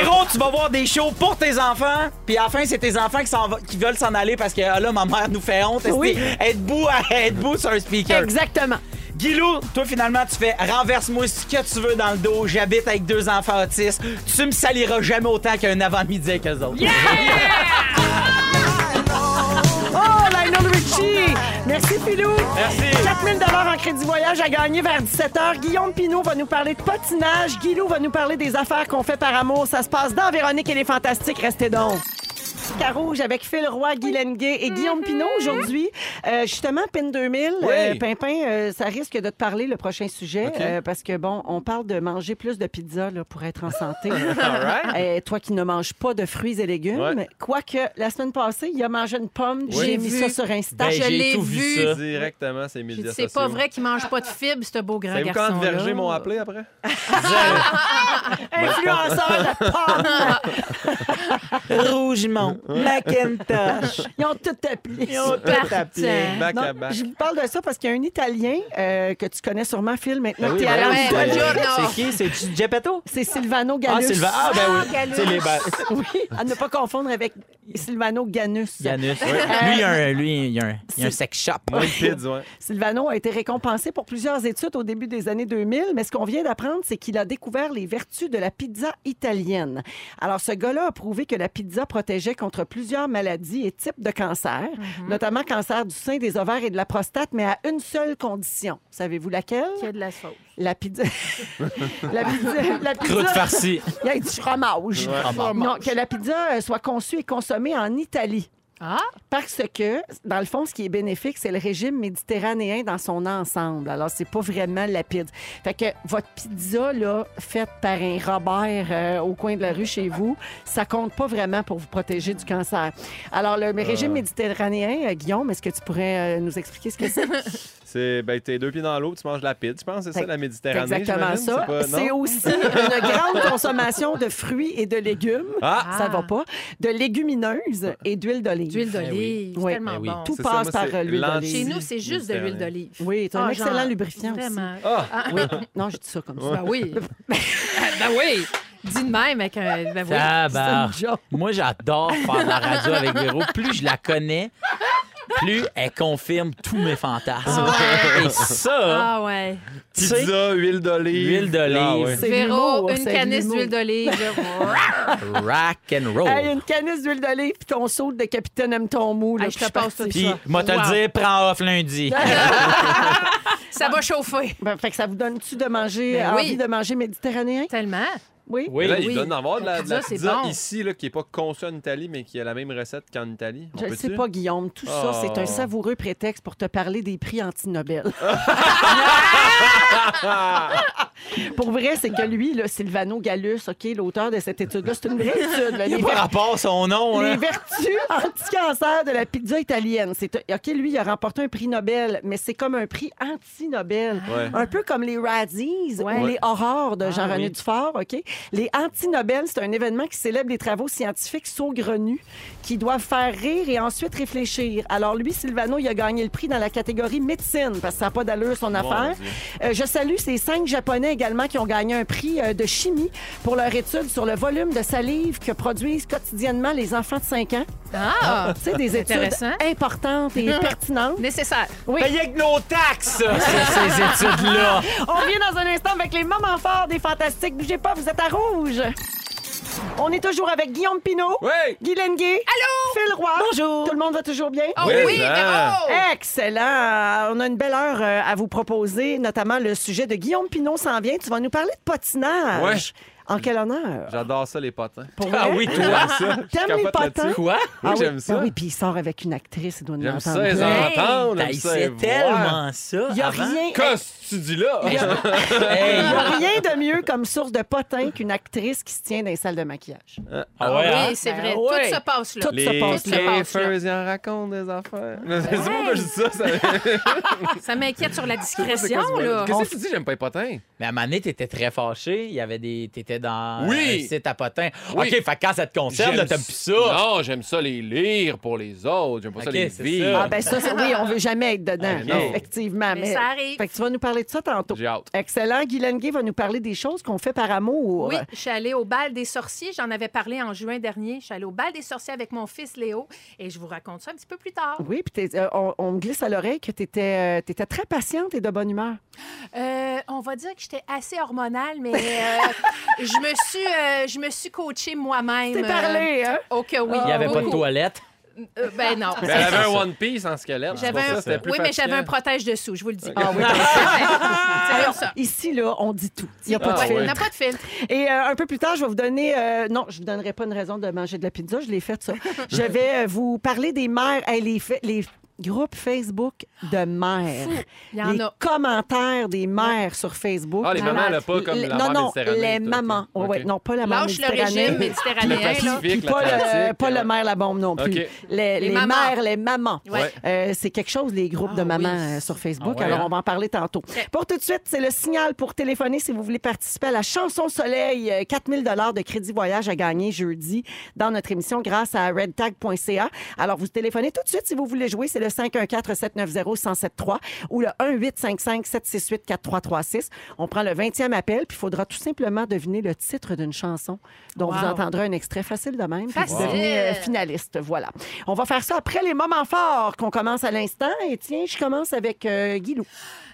Véro, tu vas voir des shows pour tes enfants, puis à la fin, c'est tes enfants qui, s'en va- qui veulent s'en aller parce que ah là, ma mère nous fait honte. Oui. Être debout, à- être debout sur un speaker? Exactement. Guilou, toi, finalement, tu fais renverse-moi ce que tu veux dans le dos. J'habite avec deux enfants autistes. Tu me saliras jamais autant qu'un avant-midi avec eux autres. Lionel Richie! Merci, Pilou! Merci. 4000 en crédit voyage à gagner vers 17h. Guillaume Pinot va nous parler de patinage. Guilou va nous parler des affaires qu'on fait par amour. Ça se passe dans Véronique et les Fantastiques. Restez donc. Avec Phil Roy, Guy Lenguet et Guillaume Pinot aujourd'hui. Euh, justement, PIN 2000, Oui. euh, Pimpin, euh, ça risque de te parler le prochain sujet OK. euh, parce que, bon, on parle de manger plus de pizza là, pour être en santé. Euh, toi qui ne manges pas de fruits et légumes, Ouais. quoique la semaine passée, il a mangé une pomme. Oui. J'ai mis Vu. ça sur Insta. Ben, je j'ai l'ai tout vu vu. ça. Directement, c'est médias C'est sociaux. pas vrai qu'il mange pas de fibres, ce beau grand Savez-vous garçon. quand Verger m'ont appelé après? Influenceur de pomme. Rougemont. Macintosh. Ils ont tout appelé. Ils ont tout appelé. À je vous parle de ça parce qu'il y a un Italien euh, que tu connais sûrement, Phil, maintenant. Ben oui, ben oui, ben oui. C'est qui? C'est Geppetto? C'est Silvano Ah, Gallus. Sylvain. Ah, ben oui. Ah. C'est les Oui, à ne pas confondre avec Silvano Ganus. Janus. Lui, il y a un, lui, il y a un, il y a un sex shop. Moi, une pizza, ouais. Silvano a été récompensé pour plusieurs études au début des années 2000, mais ce qu'on vient d'apprendre, c'est qu'il a découvert les vertus de la pizza italienne. Alors, ce gars-là a prouvé que la pizza protégeait contre plusieurs maladies et types de cancers, notamment cancer du sein, des ovaires et de la prostate, mais à une seule condition. Savez-vous laquelle? Qu'il y a de la sauce. La pizza. la pizza. La pizza. Croûte farcie. Il y a du fromage. Fromage. Non, que la pizza euh, soit conçue et consommée en Italie. Ah, Parce que, dans le fond, ce qui est bénéfique, c'est le régime méditerranéen dans son ensemble. Alors, c'est pas vraiment la pizza. Fait que votre pizza, là, faite par un Robert euh, au coin de la rue chez vous, ça compte pas vraiment pour vous protéger du cancer. Alors, le régime méditerranéen, euh, Guillaume, est-ce que tu pourrais euh, nous expliquer ce que c'est? C'est, ben, t'es deux pieds dans l'eau, tu manges de la pizza, je pense, c'est ça, C'est la Méditerranée. exactement j'imagine? ça. C'est aussi une grande consommation de fruits et de légumes. Ah! Ça va pas. De légumineuses et d'huile d'olive. d'huile d'olive. Oui. C'est tellement Ben oui. bon. Tout C'est ça, passe moi, par c'est euh, l'huile d'olive. Chez nous, c'est juste de l'huile d'olive. Oui, c'est un Ah, excellent genre, lubrifiant aussi. Vraiment. Ah! Oui. Non, je dis ça comme ça. Ben oui. ben oui. Dis de même avec un. Ben oui. C'est. Moi, j'adore faire de la radio avec Véro. Plus je la connais, plus elle confirme tous mes fantasmes. Et ça, Ah ouais. tu sais, Pizza, huile d'olive. Huile d'olive. Ah, ouais. C'est de Véro, l'humour, une c'est canisse l'humour. d'huile d'olive. rock and roll. Hey, une canisse d'huile d'olive puis ton saut de capitaine aime ton mou. Là, Hey, je puis te passe partie. tout Puis, ça. moi, te Wow. le dire, prends off lundi. Ça va chauffer. Ben, fait que ça vous donne-tu de manger, Ben oui. envie de manger méditerranéen? Tellement. Oui. Là, il donne d'en avoir de la, La de la pizza, c'est pizza bon. ici, là, qui n'est pas conçue en Italie, mais qui a la même recette qu'en Italie. On Je ne sais pas, Guillaume. Tout ça, Oh. c'est un savoureux prétexte pour te parler des prix anti-Nobel. pour vrai, c'est que lui, là, Silvano Gallus, OK, l'auteur de cette étude-là, c'est une vraie étude. là. il n'y Les a pas rapport à son nom. Les Là. vertus anti-cancer de la pizza italienne. C'est OK, lui, il a remporté un prix Nobel, mais c'est comme un prix anti-Nobel. Ouais. Un peu comme les Razzies Ouais. ou les Aurores de Ah, Jean-René oui. Dufort, OK? Les anti-Nobel, c'est un événement qui célèbre les travaux scientifiques saugrenus qui doivent faire rire et ensuite réfléchir. Alors lui, Silvano, il a gagné le prix dans la catégorie médecine parce que ça n'a pas d'allure son affaire. Euh, je salue ces cinq Japonais également qui ont gagné un prix euh, de chimie pour leur étude sur le volume de salive que produisent quotidiennement les enfants de 5 ans. Ah, Tu sais, des études Intéressant. importantes et pertinentes. nécessaire. Oui. Payez avec nos taxes, ces, ces études-là. On revient dans un instant avec les moments forts des Fantastiques. Bougez pas, vous êtes à rouge. On est toujours avec Guillaume Pinot, Oui! Guy Lenguet, Allô? Phil Roy. Bonjour. Tout le monde va toujours bien? Oh Oui, oui, hein. Excellent. On a une belle heure euh, à vous proposer, notamment le sujet de Guillaume Pinot s'en vient. Tu vas nous parler de patinage. Ouais. En quel honneur? J'adore ça, les potins. Pour Ah vrai? oui, toi. Ça. Je T'aimes les potins? Quoi? Ah oui, j'aime ça. ah oui, puis il sort avec une actrice, il doit nous J'aime ça, Hey, les essayé voir. tellement ça. Il n'y a avant. rien. Tu dis là? Il y a- rien de mieux comme source de potin qu'une actrice qui se tient dans les salles de maquillage. Ah ouais, hein? Oui, c'est Ben vrai. ouais. Tout se passe là. Tout Les se passe là. kiffers, ils en racontent des affaires. C'est pas pourquoi je dis ça. ça... Ça m'inquiète sur la C'est discrétion, là? Qu'est-ce que tu dis? J'aime pas les potins? Mais à un moment donné, t'étais très fâché. Il y avait des. T'étais dans Oui. à potins. Oui. OK, fait que quand ça te concerne, t'aimes plus ça. Non, j'aime ça les lire pour les autres. J'aime pas ça les c'est vivre. Ah, ben ça, c'est- oui, on veut jamais être dedans, Ah, effectivement. Mais ça arrive. Fait que tu vas nous parler de ça tantôt. J'ai hâte. Excellent. Guy Lenguet va nous parler des choses qu'on fait par amour. Oui, je suis allée au bal des sorciers. J'en avais parlé en juin dernier. Je suis allée au bal des sorciers avec mon fils Léo et je vous raconte ça un petit peu plus tard. Oui, puis euh, on, on me glisse à l'oreille que tu étais, très patiente et de bonne humeur. Euh, on va dire que j'étais assez hormonale, mais euh, je me suis, euh, je me suis coachée moi-même. T'es parlé, hein? Euh, oh que oui. Il n'y avait pas de beaucoup. toilette. Euh, ben non. Mais elle avait un One Piece en squelette. J'avais un... ça, c'était plus Oui, mais j'avais un protège dessous, je vous le dis. Ah oui. C'est comme ça. Ici, là, on dit tout. Il n'y a pas Ah, de Ouais, filtre. On n'a pas de filtre. Et euh, un peu plus tard, je vais vous donner. euh, non, je ne vous donnerai pas une raison de manger de la pizza. Je l'ai fait, ça. je vais euh, vous parler des mères. Hey, les, les, groupe Facebook de mères. Il y en les a. commentaires des mères sur Facebook. Ah, les mamans, là, pas comme Les- la non, mère non, les toi, mamans. Ouais, non, pas la mère Lâche le régime méditerranéen, là. Pacifique, Puis pas, le, pas euh, le maire la bombe non plus. Les, les mamans. mères, les mamans. Ouais. Euh, c'est quelque chose, les groupes Ah de mamans oui. euh, sur Facebook. Ah ouais, Alors, hein? on va en parler tantôt. Pour tout de suite, c'est le signal pour téléphoner si vous voulez participer à la Chanson Soleil. Euh, 4000 de crédit voyage à gagner jeudi dans notre émission grâce à redtag.ca. Alors, vous téléphonez tout de suite si vous voulez jouer. C'est le 514-790-1073 ou le 1-855-768-4336. On prend le 20e appel, puis il faudra tout simplement deviner le titre d'une chanson dont Wow. vous entendrez un extrait facile de même. puis vous devenez euh, finaliste. Voilà. On va faire ça après les moments forts qu'on commence à l'instant. Et tiens, je commence avec euh, Guilou.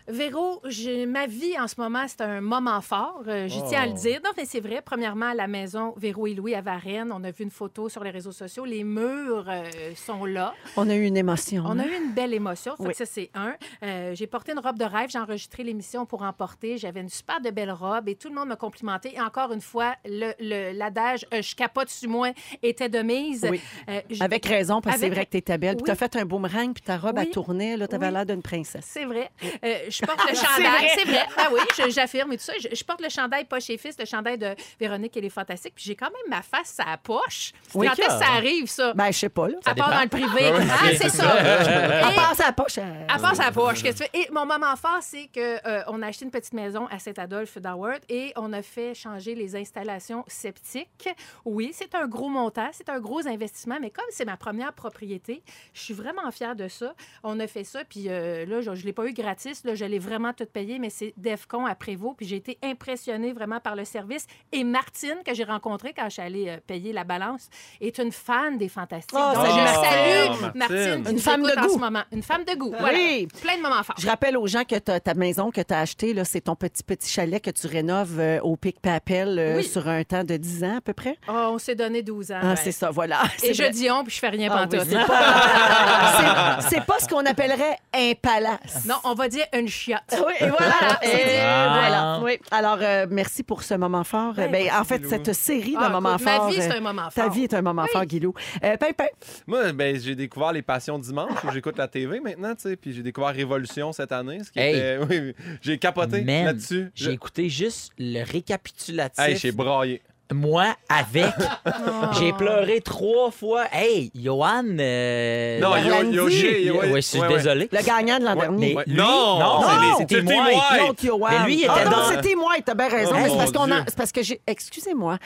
Véro, ma vie en ce moment, c'est un moment fort. Euh, J'y tiens à le dire. Non, mais c'est vrai. Premièrement, à la maison Véro et Louis à Varennes, on a vu une photo sur les réseaux sociaux. Les murs euh, sont là. On a eu une émotion. On a hein? eu une belle émotion. Fait Oui. que ça, c'est un. Euh, j'ai porté une robe de rêve. J'ai enregistré l'émission pour en porter. J'avais une super de belle robe et tout le monde m'a complimenté. Et encore une fois, le- le- l'adage euh, je capote sur moi était de mise. Oui. Euh, Avec raison, parce que c'est vrai que t'étais belle. Puis Oui. t'as fait un boomerang, puis ta robe, tournait. Là, t'avais Oui. l'air d'une princesse. C'est vrai. Euh, je porte le chandail. C'est vrai. Ah oui, j'affirme et tout ça. Je, je porte le chandail poche et fils, le chandail de Véronique et les Fantastiques. Puis j'ai quand même ma face à la poche. Oui. Quand est-ce que ça arrive, ça? Ben, je sais pas, là. à part dans le privé. Ah, c'est ça. À part sa poche. euh, à part sa poche, qu'est-ce que tu fais? Et mon moment fort, c'est qu'on a acheté une petite maison à Saint-Adolphe d'Howard et on a fait changer les installations septiques. Oui, c'est un gros montant, c'est un gros investissement, mais comme c'est ma première propriété, je suis vraiment fière de ça. On a fait ça, puis euh, là, je ne l'ai pas eu gratis, là, je l'ai vraiment tout payé, mais c'est DEFCON à Prévost, puis j'ai été impressionnée vraiment par le service. Et Martine, que j'ai rencontrée quand je suis allée euh, payer la balance, est une fan des Fantastiques. Oh, Donc, salut, je Martine. salue Martine. Une femme de en goût. ce moment. Une femme de goût. Oui. Plein de moments forts. Je rappelle aux gens que ta maison que tu as achetée, là, c'est ton petit petit chalet que tu rénoves euh, au pic papel euh, Oui. sur un temps de 10 ans à peu près? Oh, on s'est donné 12 ans. Ah, c'est ça, voilà. Et C'est je dis on, puis je fais rien Ah, oui, pantoute. c'est pas, pas ce qu'on appellerait un palace. Non, on va dire une chiotte. Oui, et voilà. Et voilà. Oui. Alors, euh, merci pour ce moment fort. Ben, Ben, en fait, cette série de Ah, moments écoute, ma forts. vie, c'est euh, un moment Ta fort. vie est un moment fort, Guilou. Euh, Pimpin, Moi, ben, j'ai découvert Les Passions Dimanche, où j'écoute la TV maintenant, tu sais, puis j'ai découvert Révolution cette année, ce qui Hey. était... Oui, j'ai capoté Man, là-dessus. J'ai écouté juste le récapitulatif. Hey, j'ai braillé. Moi, avec. Oh. J'ai pleuré trois fois. Hey, Johan. euh, Non. Yo- Yoshi, ouais, je suis ouais, ouais. désolé. le gagnant de l'an Ouais. dernier. Ouais. Lui? Non, Non, c'est les- c'était c'était moi. moi. L'autre Johan. Mais lui, il était ah, non, c'était moi, t'as bien raison. Oh, mais c'est mon parce qu'on c'est parce que j'ai. Excusez-moi.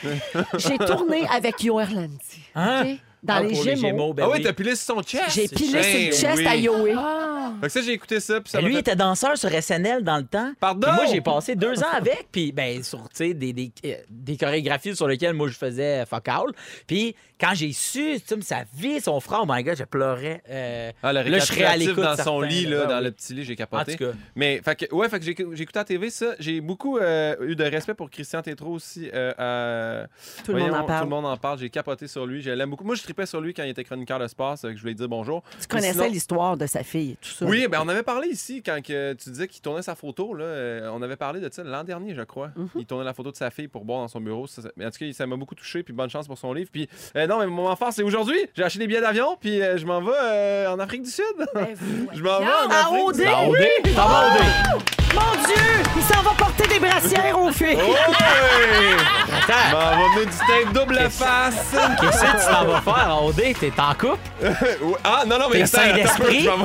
j'ai tourné avec Yo Orlandi. Hein? OK? Dans Ah, les pour Gémeaux. ben Ah oui, oui. t'as pilé sur son chest. J'ai pilé Ben sur le chest oui. à Yoé. Ah. Fait que ça, j'ai écouté ça, puis ça Ben, m'a lui fait- était danseur sur SNL dans le temps. Pardon? Puis moi, j'ai passé deux ans avec, puis ben, sur tu sais, des, des, euh, des chorégraphies sur lesquelles moi je faisais fuck all. Puis quand j'ai su tu sais, sa vie, son frère, oh my god, je pleurais. Euh, Ah, le Là, je serais à récapitulatif l'écoute, dans son certain, lit, là, là, ouais, dans oui. le petit lit, j'ai en capoté. tout cas. Mais, fait que, ouais, fait que j'ai j'ai écouté à la TV ça. J'ai beaucoup euh, eu de respect pour Christian Tétrault aussi. euh, à- Tout le monde voyons, en parle. Tout le monde en parle. J'ai capoté sur lui. Je l'aime beaucoup. Moi, je tripais sur lui quand il était chroniqueur de sport, que je voulais dire bonjour. Tu connaissais Sinon- l'histoire de sa fille et tout ça. Oui, ben on avait parlé ici quand que tu disais qu'il tournait sa photo. Là, euh, on avait parlé de ça l'an dernier, je crois. Mhm. Il tournait la photo de sa fille pour boire dans son bureau. Ça, ça- mais en tout cas, ça m'a beaucoup touché. Puis bonne chance pour son livre. Puis euh, non, mais mon moment fort, c'est aujourd'hui. J'ai acheté des billets d'avion. Puis euh, je m'en vais euh, en Afrique du Sud. Ben, je m'en vais en À Afrique. Au dé? Mon Dieu! Il s'en va porter des brassières aux filles. Oh, ouais! Attends, Je m'en vais mettre du tape double la face. qu'est-ce que tu t'en vas faire en OD? T'es en couple? Ah, non, non, mais attends, attends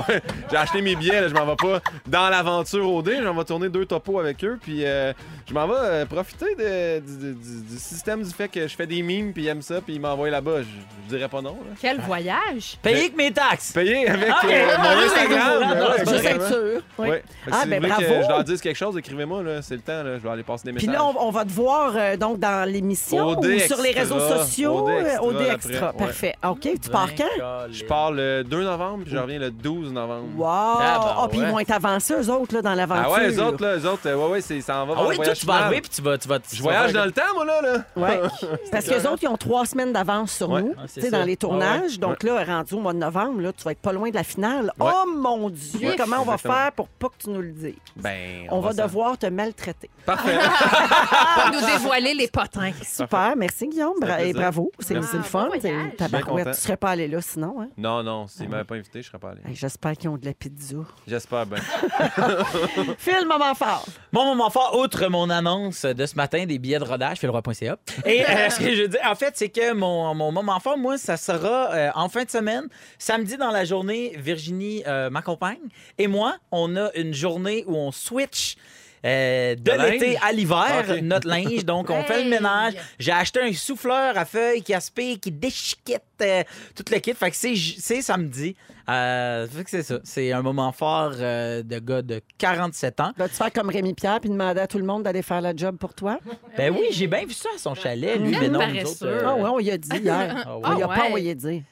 vais- J'ai acheté mes billets, là, je m'en vais pas dans l'aventure au dé, j'en vais tourner deux topos avec eux, puis euh, je m'en vais euh, profiter de- du, du- du système du fait que je fais des mimes, puis ils aiment ça, puis ils m'envoient là-bas. Je, je dirais pas non. Là. Quel voyage! Payé que mes taxes. Payé avec Ah, euh, mon Instagram. Juste être sûr. Oui. Ah, ben bravo. Leur dise quelque chose, écrivez-moi, là, c'est le temps, là, je vais aller passer des Puis messages. là, on, on va te voir euh, donc dans l'émission OD ou sur les Extra. réseaux sociaux. OD euh, Extra, OD après, Extra. ouais. Parfait. OK, tu pars quand? Je pars le 2 novembre, puis je reviens le 12 novembre. Wow! Ah, ben Ah, puis ils ouais. vont être avancés, eux autres, là, dans l'aventure. Ah ouais, eux autres, là, eux autres, euh, ouais, ouais, c'est- ça en va Ah oui, toi, tu vas final. arriver puis tu vas. Tu vas Je voyage dans le temps, moi, là. là. Ouais. Parce qu'eux autres, ils ont trois semaines d'avance sur nous, Ah, tu sais, dans les tournages. Ah Donc là, rendu au mois de novembre, là, tu vas être pas loin de la finale. Oh mon Dieu! Comment on va faire pour pas que tu nous le dises? Ben, on, va, devoir te maltraiter. Parfait. Pas nous dévoiler les potins. Super, merci Guillaume. Bra- et bravo, c'est c'est le fun. tabarouette. Tu serais pas allé là sinon. Hein? non, non, s'ils m'avaient pas invité, je serais pas allé. J'espère qu'ils ont de la pizza. J'espère bien. Phil, moment fort. Mon moment fort, outre mon annonce de ce matin des billets de rodage, philroy.ca. Et euh, ce que je veux dire, en fait, c'est que mon, mon moment fort, moi, ça sera euh, en fin de semaine. Samedi dans la journée, Virginie euh, m'accompagne. Et moi, on a une journée où on switch. Euh, de l'été à l'hiver, notre linge. Donc, on fait le ménage. J'ai acheté un souffleur à feuilles qui aspire, qui déchiquette euh, tout le kit. Fait que c'est, c'est samedi. Euh, fait que c'est ça. C'est un moment fort euh, de gars de 47 ans. Vas-tu faire comme Rémi Pierre puis demander à tout le monde d'aller faire la job pour toi? Ben oui, j'ai bien vu ça à son chalet, lui, mais non, nous autres, euh, Ah ouais, on y a dit hier. Ah On y a ouais. pas envoyé dire.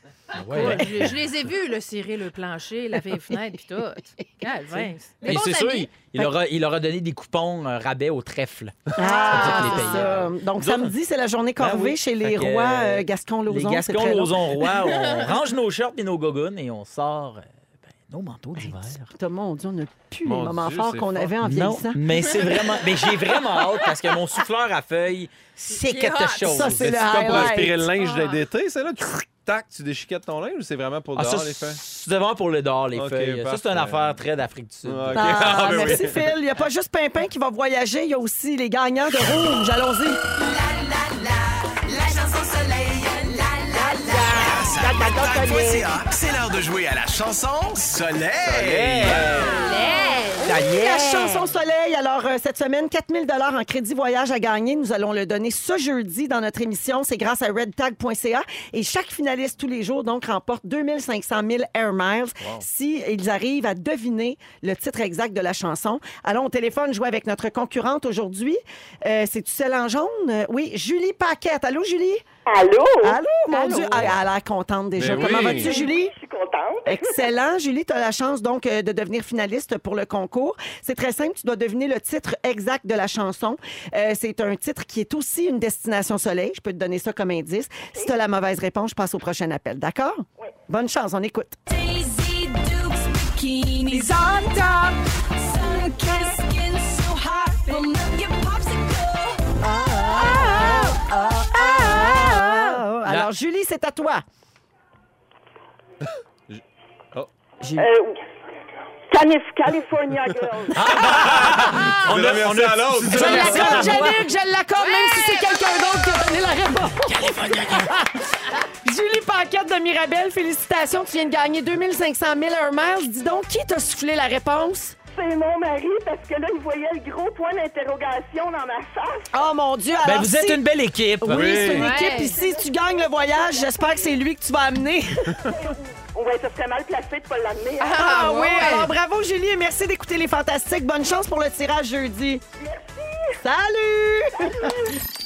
Ouais. Je, je les ai vus, le cirer le plancher, laver les fenêtres, puis tout. Calvin. Bons c'est sûr, il, il aura, il aura donné des coupons euh, rabais au trèfle. Ah, ça. Donc, Nous samedi, c'est la journée Ben corvée oui. chez les Fait rois euh, euh, Gascon-Lauzon. Les c'est très long. Gascons-Lauzon rois, on range nos shirts et nos gogoons et on sort euh, ben, nos manteaux d'hiver. Putain, Mon Dieu, on a plus Mon les moments Dieu, forts qu'on avait en Non, vieillissant. mais c'est vraiment. Mais j'ai vraiment hâte parce que mon souffleur à feuilles, c'est quelque hot. chose. Ça, c'est le comme pour aspirer le linge Ah. d'été, c'est là? Tu- Tac, tu déchiquettes ton linge ou c'est vraiment pour Ah, dehors, ça, les feuilles? c'est devant pour le dehors, les feuilles. Ça, c'est une affaire très d'Afrique du Sud. Ah. Ah, Ah, ben oui. merci Phil. Il n'y a pas juste Pimpin qui va voyager, il y a aussi les gagnants de rouge. Allons-y. C'est l'heure de jouer à la chanson Soleil. Est. La chanson Soleil. Alors, euh, cette semaine, 4000 en crédit voyage à gagner. Nous allons le donner ce jeudi dans notre émission. C'est grâce à redtag.ca. Et chaque finaliste tous les jours, donc, remporte 2500 000 Air Miles si ils arrivent à deviner le titre exact de la chanson. Allons au téléphone jouer avec notre concurrente aujourd'hui. Euh, C'est-tu celle en jaune? Euh, oui, Julie Paquette. Allô, Julie? Allô? Allô, mon Allô? Dieu. Ah, elle a l'air contente déjà. Ben Comment oui. vas-tu, Julie? Je suis contente. Excellent. Julie, tu as la chance donc euh, de devenir finaliste pour le concours. C'est très simple. Tu dois deviner le titre exact de la chanson. Euh, c'est un titre qui est aussi une destination soleil. Je peux te donner ça comme indice. Si tu as la mauvaise réponse, je passe au prochain appel. D'accord? Oui. Bonne chance. On écoute. Daisy Dukes, bikinis on top. Alors, Julie, c'est à toi. Oh. Julie. Euh, Calif- California Girls. On a, on a- à l'autre. Je l'accorde, je l'accorde, même si c'est quelqu'un d'autre qui a donné la réponse. Julie Paquette de Mirabel, félicitations. Tu viens de gagner 2500 000 Air Miles. Dis donc, qui t'a soufflé la réponse? C'est mon mari parce que là, il voyait le gros point d'interrogation dans ma face. Oh mon Dieu! Ben, alors vous êtes si- une belle équipe. Oui, c'est une Ouais. équipe. Puis si tu gagnes le voyage, j'espère que c'est lui que tu vas amener. Ouais, ça serait mal placé de pas l'amener. hein. Ah, oui! ouais. Alors bravo, Julie, et merci d'écouter les Fantastiques. Bonne chance pour le tirage jeudi. Salut!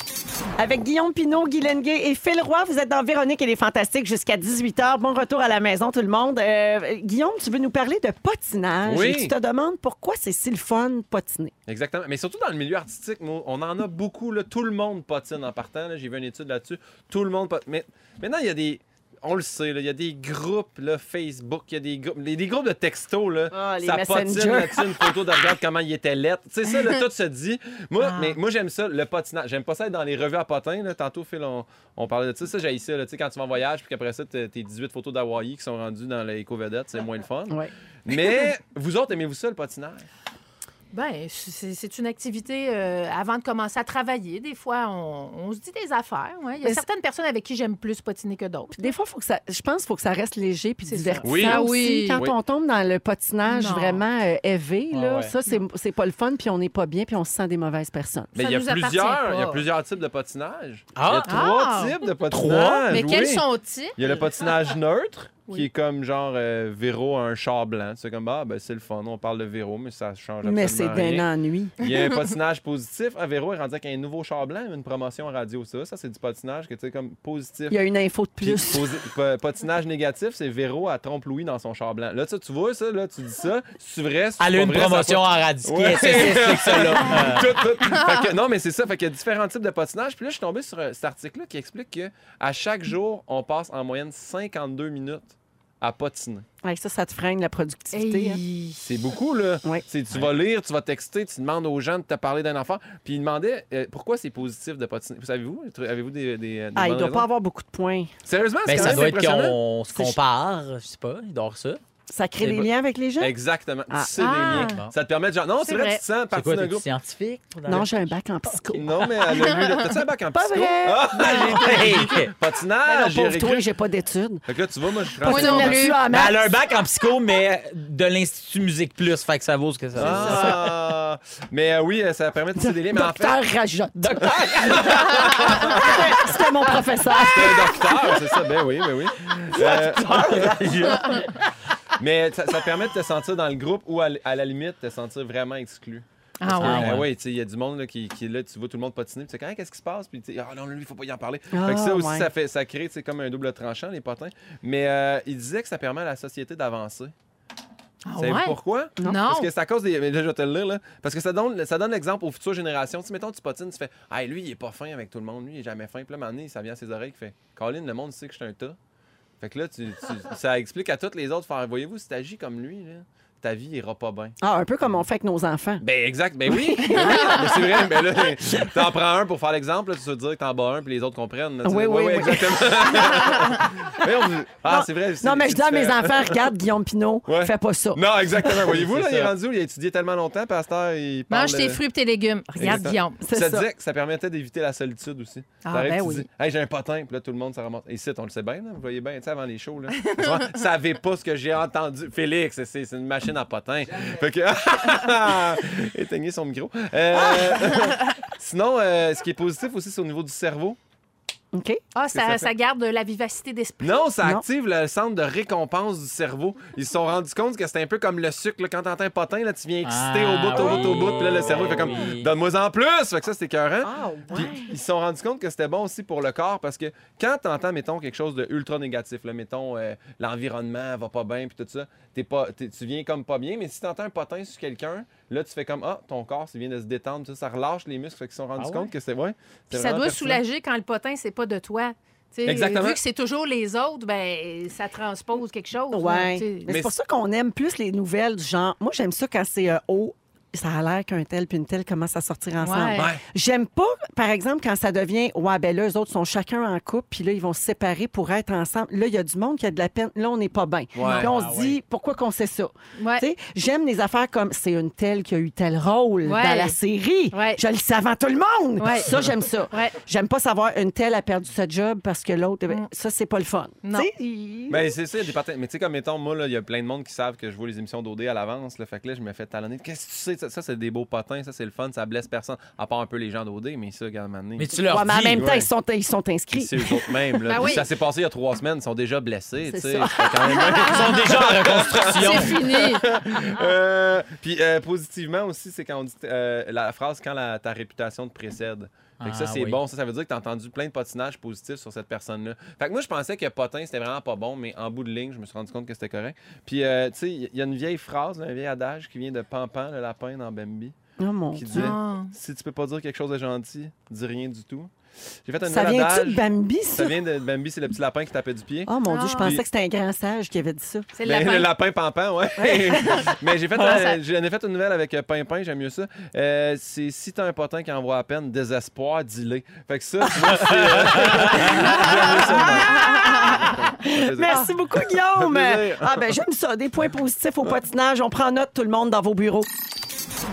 Avec Guillaume Pinot, Guy Lenguet et Phil Roy, vous êtes dans Véronique et les Fantastiques jusqu'à 18h. Bon retour à la maison, tout le monde. Euh, Guillaume, tu veux nous parler de patinage. Oui. Et tu te demandes pourquoi c'est si le fun de patiner. Exactement. Mais surtout dans le milieu artistique, moi, on en a beaucoup. Là. Tout le monde patine en partant. J'ai vu une étude là-dessus. Tout le monde patine. Mais maintenant, il y a des. On le sait, là, il y a des groupes là, Facebook, il y a des groupes, les- des groupes de textos. Là, Ah, les ça Messenger. patine là-dessus, une photo de regarde comment il était lettre. Tu sais, ça, là, tout se dit. Moi, Ah. mais moi j'aime ça, le patinage. J'aime pas ça être dans les revues à patins. Là. Tantôt, Phil, on, on parlait de ça. Ça, j'ai ça. là. Tu sais, quand tu vas en voyage, puis qu'après ça, tes 18 photos d'Hawaii qui sont rendues dans l'éco-vedette, c'est moins le fun. Ouais. Mais vous autres, aimez-vous ça, le patinage? Ben, c'est une activité euh, avant de commencer à travailler. Des fois, on, on se dit des affaires. ouais. Il y a Mais certaines personnes avec qui j'aime plus patiner que d'autres. Des fois, faut que ça, je pense qu'il faut que ça reste léger puis divertissant Oui. Ah aussi. oui. Quand Oui. on tombe dans le patinage Non. vraiment euh, élevé, là, Ah ouais. ça, c'est pas le fun, puis on n'est pas bien, puis on se sent des mauvaises personnes. Mais il y a plusieurs, il y a plusieurs types de patinage. Ah. il y a trois Ah. types de patinage. Mais quels sont-ils? Il y a le patinage neutre, Oui. qui est comme genre euh, Véro à un char blanc. C'est comme, ah, ben c'est le fun, on parle de Véro, mais ça change Mais c'est absolument d'un ennui. Il y a un patinage positif. Ah, Véro est rendu avec un nouveau char blanc, une promotion en radio, ça. Ça, c'est du patinage que tu sais, comme positif. Il y a une info de Puis plus. pa- patinage négatif, c'est Véro à trompe Louis dans son char blanc. Là, tu, tu vois ça, là, tu dis ça. C'est vrai, c'est Elle a une vrai, ça a promotion en radio. Ouais. C'est c'est ça, là. Tout, tout. Fait que- non, mais c'est ça. Fait qu'il y a différents types de patinage. Puis là, je suis tombé sur euh, cet article-là qui explique que à chaque jour, on passe en moyenne 52 minutes à patiner. Ouais, ça, ça te freine la productivité. hein. C'est beaucoup, là. Ouais. C'est- Tu vas lire, tu vas texter, tu demandes aux gens de te parler d'un enfant. Puis il demandait euh, pourquoi c'est positif de patiner? Vous savez-vous? Avez-vous des, des, des Ah, il doit raisons? pas avoir beaucoup de points. Sérieusement, c'est Ben, quand ça même doit être qu'on se compare, je sais pas, il dort ça. Ça crée Eh des ben- liens avec les gens? Exactement. Ah. C'est Ah. des liens. Ça te permet de genre. Non, c'est C'est vrai, vrai. tu te sens C'est partie quoi, d'un t'es groupe? scientifique? Non, j'ai un bac en psycho. Non, mais elle a lu. là. T'as-tu un bac en Pas psycho? vrai. Ah, j'ai été non, patinage, j'ai pauvre toi, j'ai pas d'études. Fait que là, tu vois, moi, je suis Moi non plus. Mais elle a un bac en psycho, mais de l'Institut Musique Plus, fait que ça vaut ce que ça vaut. Ah, mais euh, oui, euh, ça permet de tisser des liens. Mais en fait, Docteur Rajotte. C'était mon professeur. c'est un docteur, c'est ça. Ben oui, ben oui. Euh, mais ça, ça permet de te sentir dans le groupe ou à, la limite te sentir vraiment exclu. Ah ouais. Ah Ah ouais. ouais, tu sais, il y a du monde là, qui, qui est là, tu vois tout le monde patiner, tu sais, Hein, qu'est-ce qui se passe? Puis tu ah non, lui, il faut pas y en parler. Ah, fait que ça aussi, ouais. ça, fait, ça crée comme un double tranchant, les potins. Mais euh, il disait que ça permet à la société d'avancer. Ah Savez-vous ouais? pourquoi? Non. Parce que c'est à cause des. Mais là, je vais te le lire, là. Parce que ça donne, ça donne l'exemple aux futures générations. Tu sais, mettons, tu patines, tu fais Ah, lui, il est pas fin avec tout le monde. Lui, il est jamais fin. Puis là, à un moment donné, ça vient à ses oreilles qui fait Colin, le monde sait que je suis un tas. Fait que là, tu, ça explique à tous les autres Voyez-vous, si t'agis comme lui, là, ta vie ira pas bien. Ah, un peu comme on fait avec nos enfants. Ben, exact. Ben oui. Ben oui. Mais c'est vrai. Ben là, t'en prends un pour faire l'exemple. là, Tu vas te dire que t'en bats un, puis les autres comprennent. là. Oui, oui, oui. exactement. Mais on- Ah, Non. c'est vrai. c'est- Non, mais je dis à mes enfants, regarde, Guillaume Pinot, Ouais. fais pas ça. Non, exactement. Voyez-vous, là, il est rendu où? Il a étudié tellement longtemps, pasteur, il parle... Mange tes euh, fruits et tes légumes. Regarde, Exactement. Guillaume. C'est ça ça. disait que ça permettait d'éviter la solitude aussi. Ah, T'arrives, ben tu oui. dis, hey, j'ai un potin, puis là, tout le monde, ça remonte. Et ici, on le sait bien, là, vous voyez bien, tu sais, avant les shows, là. Savez pas ce que j'ai entendu. Félix, c'est, c'est une machine à potin. Fait que. Éteignez son micro. Euh, Sinon, euh, ce qui est positif aussi, c'est au niveau du cerveau. OK? Ah, ça ça, fait? ça garde de la vivacité d'esprit. Non, ça Non. active le centre de récompense du cerveau. Ils se sont rendus compte que c'était un peu comme le sucre. là. Quand t'entends un potin, là, tu viens excité Ah, au bout, au bout, au bout. Puis là, le cerveau fait comme. Donne-moi en plus. Fait que ça, c'était écœurant. Ah, Puis ils se sont rendus compte que c'était bon aussi pour le corps parce que quand tu entends, mettons, quelque chose de ultra négatif, là, mettons, euh, l'environnement va pas bien, puis tout ça, t'es pas, tu viens comme pas bien, mais si tu entends un potin sur quelqu'un, là, tu fais comme Ah, ton corps, ça vient de se détendre, ça, ça relâche les muscles. Fait qu'ils se sont rendus Ah ouais? compte que c'est vrai. Puis ça doit soulager quand le potin, c'est pas de toi. Exactement. Vu que c'est toujours les autres, ben ça transpose quelque chose. Ouais. Mais c'est pour ça qu'on aime plus les nouvelles du genre. Moi, j'aime ça quand c'est euh, haut. Ça a l'air qu'un tel puis une telle commencent à sortir ensemble. Ouais. Ouais. J'aime pas, par exemple, quand ça devient Ouais, ben là, eux autres sont chacun en couple, puis là, ils vont se séparer pour être ensemble. Là, il y a du monde qui a de la peine. Là, on n'est pas bien. Puis on Ah, se dit Pourquoi qu'on sait ça? J'aime les affaires comme c'est une telle qui a eu tel rôle Ouais. dans la série. Ouais. Je le sais avant tout le monde. Ouais. Ça, j'aime ça. Ouais. J'aime pas savoir une telle a perdu sa job parce que l'autre. ben, Mm. Ça, c'est pas le fun. Non. Ben, c'est ça, des. Mais tu sais, comme mettons, moi, là, il y a plein de monde qui savent que je vois les émissions d'OD à l'avance. Fait que là, je me fais talonner. Qu'est-ce que tu sais? Ça, ça, c'est des beaux potins, ça, c'est le fun, ça blesse personne. À part un peu les gens d'OD, mais ça, regarde, maintenant. Mais tu leur Ouais, mais en dis. même temps, ouais. ils sont, ils sont inscrits. C'est eux autres mêmes. Là. Ben oui. Ça s'est passé il y a trois semaines, ils sont déjà blessés. Tu sais. même- Ils sont déjà en reconstruction. C'est fini. Euh, puis euh, positivement aussi, c'est quand on dit euh, la phrase quand la- ta réputation te précède. Fait que ça, Ah, c'est oui. bon. Ça, ça veut dire que tu as entendu plein de potinages positifs sur cette personne-là. Fait que moi, je pensais que potin, c'était vraiment pas bon, mais en bout de ligne, je me suis rendu compte que c'était correct. Puis, euh, tu sais, il y a une vieille phrase, là, un vieil adage qui vient de Pampan, le lapin dans Bambi, Oh mon qui Dieu. dit Ah. Si tu peux pas dire quelque chose de gentil, dis rien du tout. J'ai fait un Ça vient-tu de Bambi, ça? Ça vient de Bambi, c'est le petit lapin qui tapait du pied. Oh mon Dieu, je Ah. pensais Puis- que c'était un grand sage qui avait dit ça. C'est le Ben, lapin. le lapin pampan, ouais. Mais j'ai fait, Ouais, euh, ça- j'en ai fait une nouvelle avec euh, Pimpin, j'aime mieux ça. Euh, c'est si t'as un potin qui envoie à peine désespoir, dis-le. Fait que ça, tu vois, c'est. euh, j'aime mieux ça de même. Ça fait plaisir. Merci beaucoup, Guillaume. Ça fait plaisir. Ah, ben, j'aime ça. Des points positifs au patinage. On prend note, tout le monde, dans vos bureaux.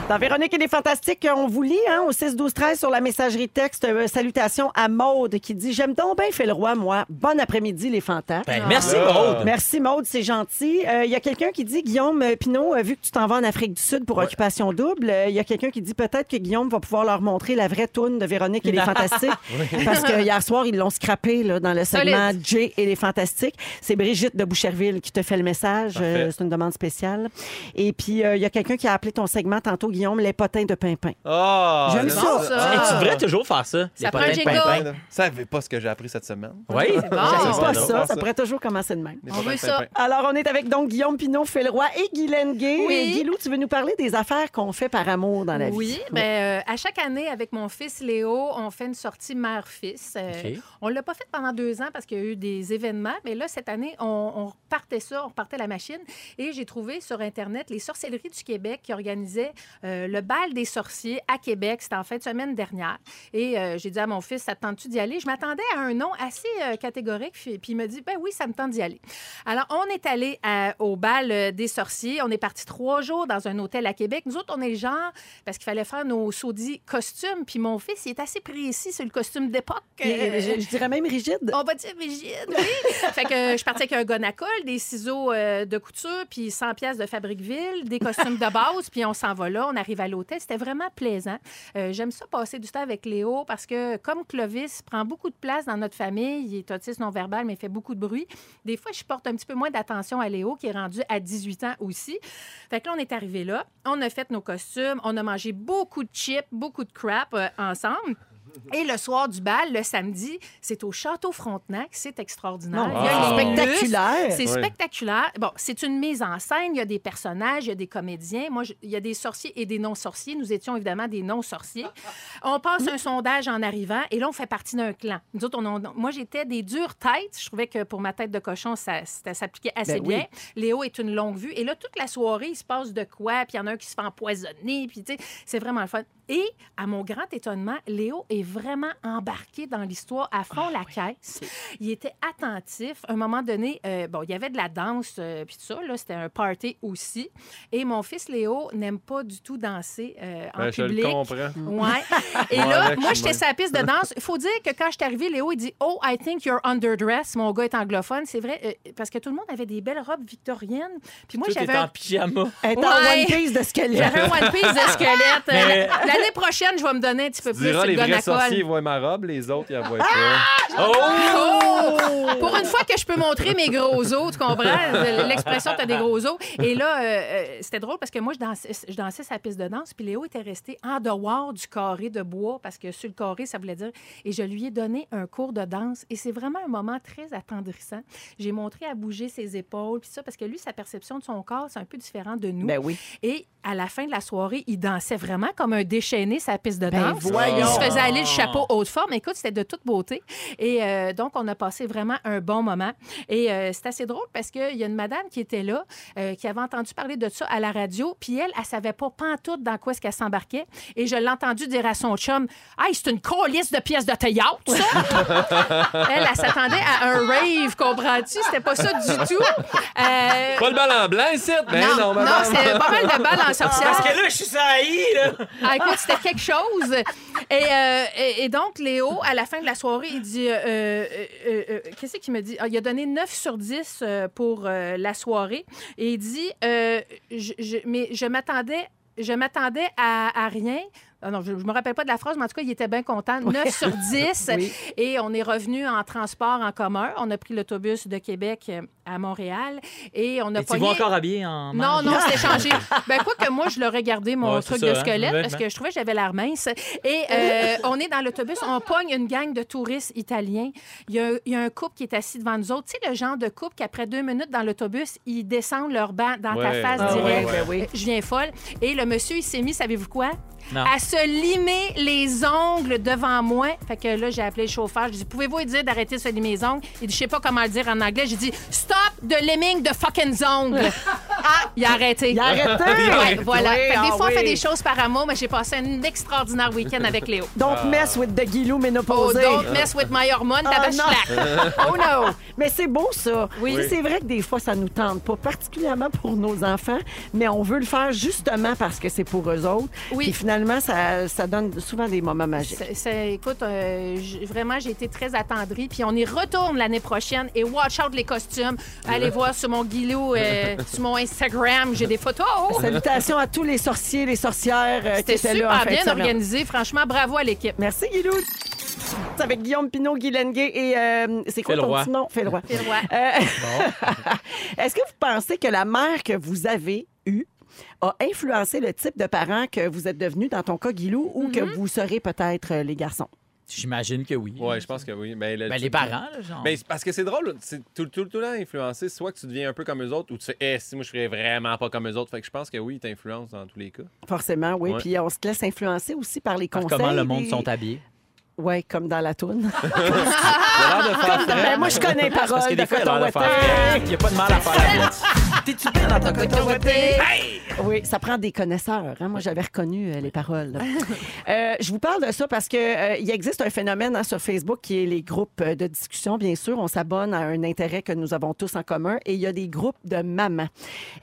Dans Véronique et les Fantastiques, on vous lit hein, au 6-12-13 sur la messagerie texte. euh, salutations à Maude qui dit J'aime donc bien fait le roi, moi. Bon après-midi, les fantas. Ben, merci, Ah. Maude. Merci Maude, c'est gentil. Euh, Il y a quelqu'un qui dit Guillaume euh, Pinot, euh, vu que tu t'en vas en Afrique du Sud pour occupation double, euh, il y a quelqu'un qui dit peut-être que Guillaume va pouvoir leur montrer la vraie toune de Véronique et les Fantastiques. Parce que hier soir, ils l'ont scrappé là, dans le segment Solide. Jay et les Fantastiques. C'est Brigitte de Boucherville qui te fait le message. Euh, c'est une demande spéciale. Et puis, euh, il y a quelqu'un qui a appelé ton segment tantôt, Guillaume, les potins de Pimpin. Ah, J'aime ça. ça. Hey, tu devrais toujours faire ça. les prend potins un de jingle. pimpin. Vous savez pas ce que j'ai appris cette semaine. Oui. C'est bon. Pas ça, ça ça. pourrait toujours commencer de même. On veut ça. Alors, on est avec donc Guillaume Pinot, Phil Roy et Guy Lenguet. Oui. Guilou, tu veux nous parler des affaires qu'on fait par amour dans la vie? Oui, ben, euh, à chaque année, avec mon fils Léo, on fait une sortie mère-fils. Euh, OK. On ne l'a pas fait pendant deux ans parce qu'il y a eu des événements, mais là, cette année, on, on repartait ça, on repartait la machine. Et j'ai trouvé sur Internet les sorcelleries du Québec qui organisaient euh, le bal des sorciers à Québec. C'était en fin de semaine dernière. Et euh, j'ai dit à mon fils, ça te tente-tu d'y aller? Je m'attendais à un nom assez euh, catégorique. Puis puis il me dit, ben oui, ça me tente d'y aller. Alors, on est allé au bal des sorciers. On est parti trois jours dans un hôtel à Québec. Nous autres, on est le genre, parce qu'il fallait faire nos saudis costumes. Puis mon fils, il est assez précis sur le costume d'époque. Je, je dirais même rigide. on va dire rigide, oui. fait que je partais avec un gun à colle, des ciseaux de couture, puis 100 pièces de Fabriqueville, des costumes de base, puis on s'en va là, on arrive à l'hôtel. C'était vraiment plaisant. Euh, J'aime ça passer du temps avec Léo parce que comme Clovis prend beaucoup de place dans notre famille, il est autiste non-verbal, mais il fait beaucoup de bruit. Des fois, je porte un petit peu moins d'attention à Léo, qui est rendu à 18 ans aussi. Fait que là, on est arrivé là, on a fait nos costumes, on a mangé beaucoup de chips, beaucoup de crap euh, ensemble. Et le soir du bal, le samedi, c'est au Château Frontenac. C'est extraordinaire. Non, Il y a wow. les spectaculaire. C'est spectaculaire. Bon, c'est une mise en scène. Il y a des personnages, il y a des comédiens. Moi, je- il y a des sorciers et des non-sorciers. Nous étions évidemment des non-sorciers. On passe un sondage en arrivant et là, on fait partie d'un clan. Nous autres, on a- moi, j'étais des dures têtes. Je trouvais que pour ma tête de cochon, ça, ça s'appliquait assez Ben oui. bien. Léo est une longue vue. Et là, toute la soirée, il se passe de quoi? Puis il y en a un qui se fait empoisonner. Puis, tu sais, c'est vraiment le fun. Et, à mon grand étonnement, Léo est vraiment embarqué dans l'histoire à fond la caisse. Il était attentif. À un moment donné, euh, bon, il y avait de la danse, euh, puis tout ça. Là, c'était un party aussi. Et mon fils Léo n'aime pas du tout danser euh, en Ben, je public. le comprends. Ouais. Et Moi, là, avec, moi, j'étais la piste de danse. Il faut dire que quand je suis arrivée, Léo, il dit Oh, I think you're underdressed. Mon gars est anglophone. C'est vrai, euh, parce que tout le monde avait des belles robes victoriennes. Puis moi, j'avais en pyjama. En Ouais. one piece de squelette. j'avais un one piece de squelette. Mais- L'année prochaine, je vais me donner un petit peu Tu plus diras, les vrais sorciers voient ma robe, les autres, ils la voient pas. Oh! Pour une fois que je peux montrer mes gros os, tu comprends? L'expression, t'as des gros os. Et là, euh, euh, c'était drôle parce que moi, je dansais, je dansais sa piste de danse, puis Léo était resté en dehors du carré de bois parce que sur le carré, ça voulait dire. Et je lui ai donné un cours de danse. Et c'est vraiment un moment très attendrissant. J'ai montré à bouger ses épaules, puis ça, parce que lui, sa perception de son corps, c'est un peu différent de nous. Ben oui. Et à la fin de la soirée, il dansait vraiment comme un déchaîné sa piste de Ben danse. Il se faisait aller le chapeau haute forme. Écoute, c'était de toute beauté. Et euh, donc, on a passé vraiment un bon moment. Et euh, c'est assez drôle parce qu'il y a une madame qui était là, euh, qui avait entendu parler de ça à la radio. Puis elle, elle savait pas pantoute dans quoi est-ce qu'elle s'embarquait. Et je l'ai entendu dire à son chum, « Hey, c'est une colisse de pièces de théâtre, ça! » Elle, elle s'attendait à un rave, comprends-tu? C'était pas ça du tout. Euh, Pas le bal en blanc, ici? Ben non, non, c'est pas mal de balles en sorcière. Parce que là, je suis saillie, là. Ah, écoute, c'était quelque chose. Et, euh, et, donc, Léo, à la fin de la soirée, il dit euh, euh, Qu'est-ce qu'il me dit? Ah, Il a donné 9 sur 10 euh, pour la soirée. Et il dit Mais je m'attendais. Je m'attendais à rien. Ah non, je ne me rappelle pas de la phrase, mais en tout cas, il était bien content. 9 sur 10. Oui. Et on est revenu en transport en commun. On a pris l'autobus de Québec euh, à Montréal. Et on a Et tu vas pogné- encore habillé en non, non, c'était changé. Ben, quoi que moi, je l'aurais gardé, mon Ouais, c'est truc ça, de hein, squelette, parce que je trouvais que j'avais l'air mince. Et euh, on est dans l'autobus, on pogne une gang de touristes italiens. Il y, a, il y a un couple qui est assis devant nous autres. Tu sais, le genre de couple qu'après deux minutes dans l'autobus, ils descendent leur banc dans ta face Ah direct. ouais, oui. Je viens folle. Et le monsieur, il s'est mis, savez-vous quoi? Non. À se limer les ongles devant moi. Fait que là, j'ai appelé le chauffeur. Je dis Pouvez-vous lui dire d'arrêter de se limer les ongles? Il dit Je sais pas comment le dire en anglais. J'ai dit Stop de lemming de fucking ongles. ah, il a arrêté. Il a arrêté. Ouais, voilà. Oui, Fait que des ah fois, on fait oui. des choses par amour, mais j'ai passé un extraordinaire week-end avec Léo. Don't mess with the Guilou Oh, ménopausé. don't mess with my hormone, Ah, tabaslac. Oh no! Mais c'est beau, ça. Oui. Sais, C'est vrai que des fois, ça nous tente pas, particulièrement pour nos enfants, mais on veut le faire justement parce que c'est pour eux autres. Oui. Puis finalement, ça, ça donne souvent des moments magiques. C'est- c'est- écoute, euh, j- vraiment, j'ai été très attendrie. Puis on y retourne l'année prochaine. Et watch out les costumes. Allez voir sur mon guilou, euh, sur mon Instagram, j'ai des photos. Salutations à tous les sorciers, les sorcières euh, qui C'était étaient là en super fin de bien semaine. organisé. Franchement, bravo à l'équipe. Merci, Guilou. C'est avec Guillaume Pinot, Guy Lenguet et euh, c'est quoi ton Roy. petit nom? Euh, Est-ce que vous pensez que la mère que vous avez eue a influencé le type de parent que vous êtes devenu dans ton cas, Guilou, ou que vous serez peut-être euh, les garçons? J'imagine que oui. Ouais, je pense que oui. Ben, le- Ben, tu- les parents, là, genre. Ben, parce que c'est drôle, c'est tout, tout, tout le temps influencé. Soit que tu deviens un peu comme eux autres, ou tu fais, eh, si moi je serais vraiment pas comme eux autres. Fait que je pense que oui, ils t'influencent dans tous les cas. Forcément, oui. Ouais. Puis on se laisse influencer aussi par les Par conseils. comment le monde sont habillés. Oui, comme dans la toune. De faire ben, moi, je connais les paroles Parce que de des fois, de frais. Il n'y a pas de mal à faire la. T'es-tu bien dans ton coton ouaté? Oui, ça prend des connaisseurs. hein. Moi, j'avais reconnu euh, les paroles. là. Euh, je vous parle de ça parce que euh, il existe un phénomène hein, sur Facebook qui est les groupes euh, de discussion. Bien sûr, on s'abonne à un intérêt que nous avons tous en commun et il y a des groupes de mamans.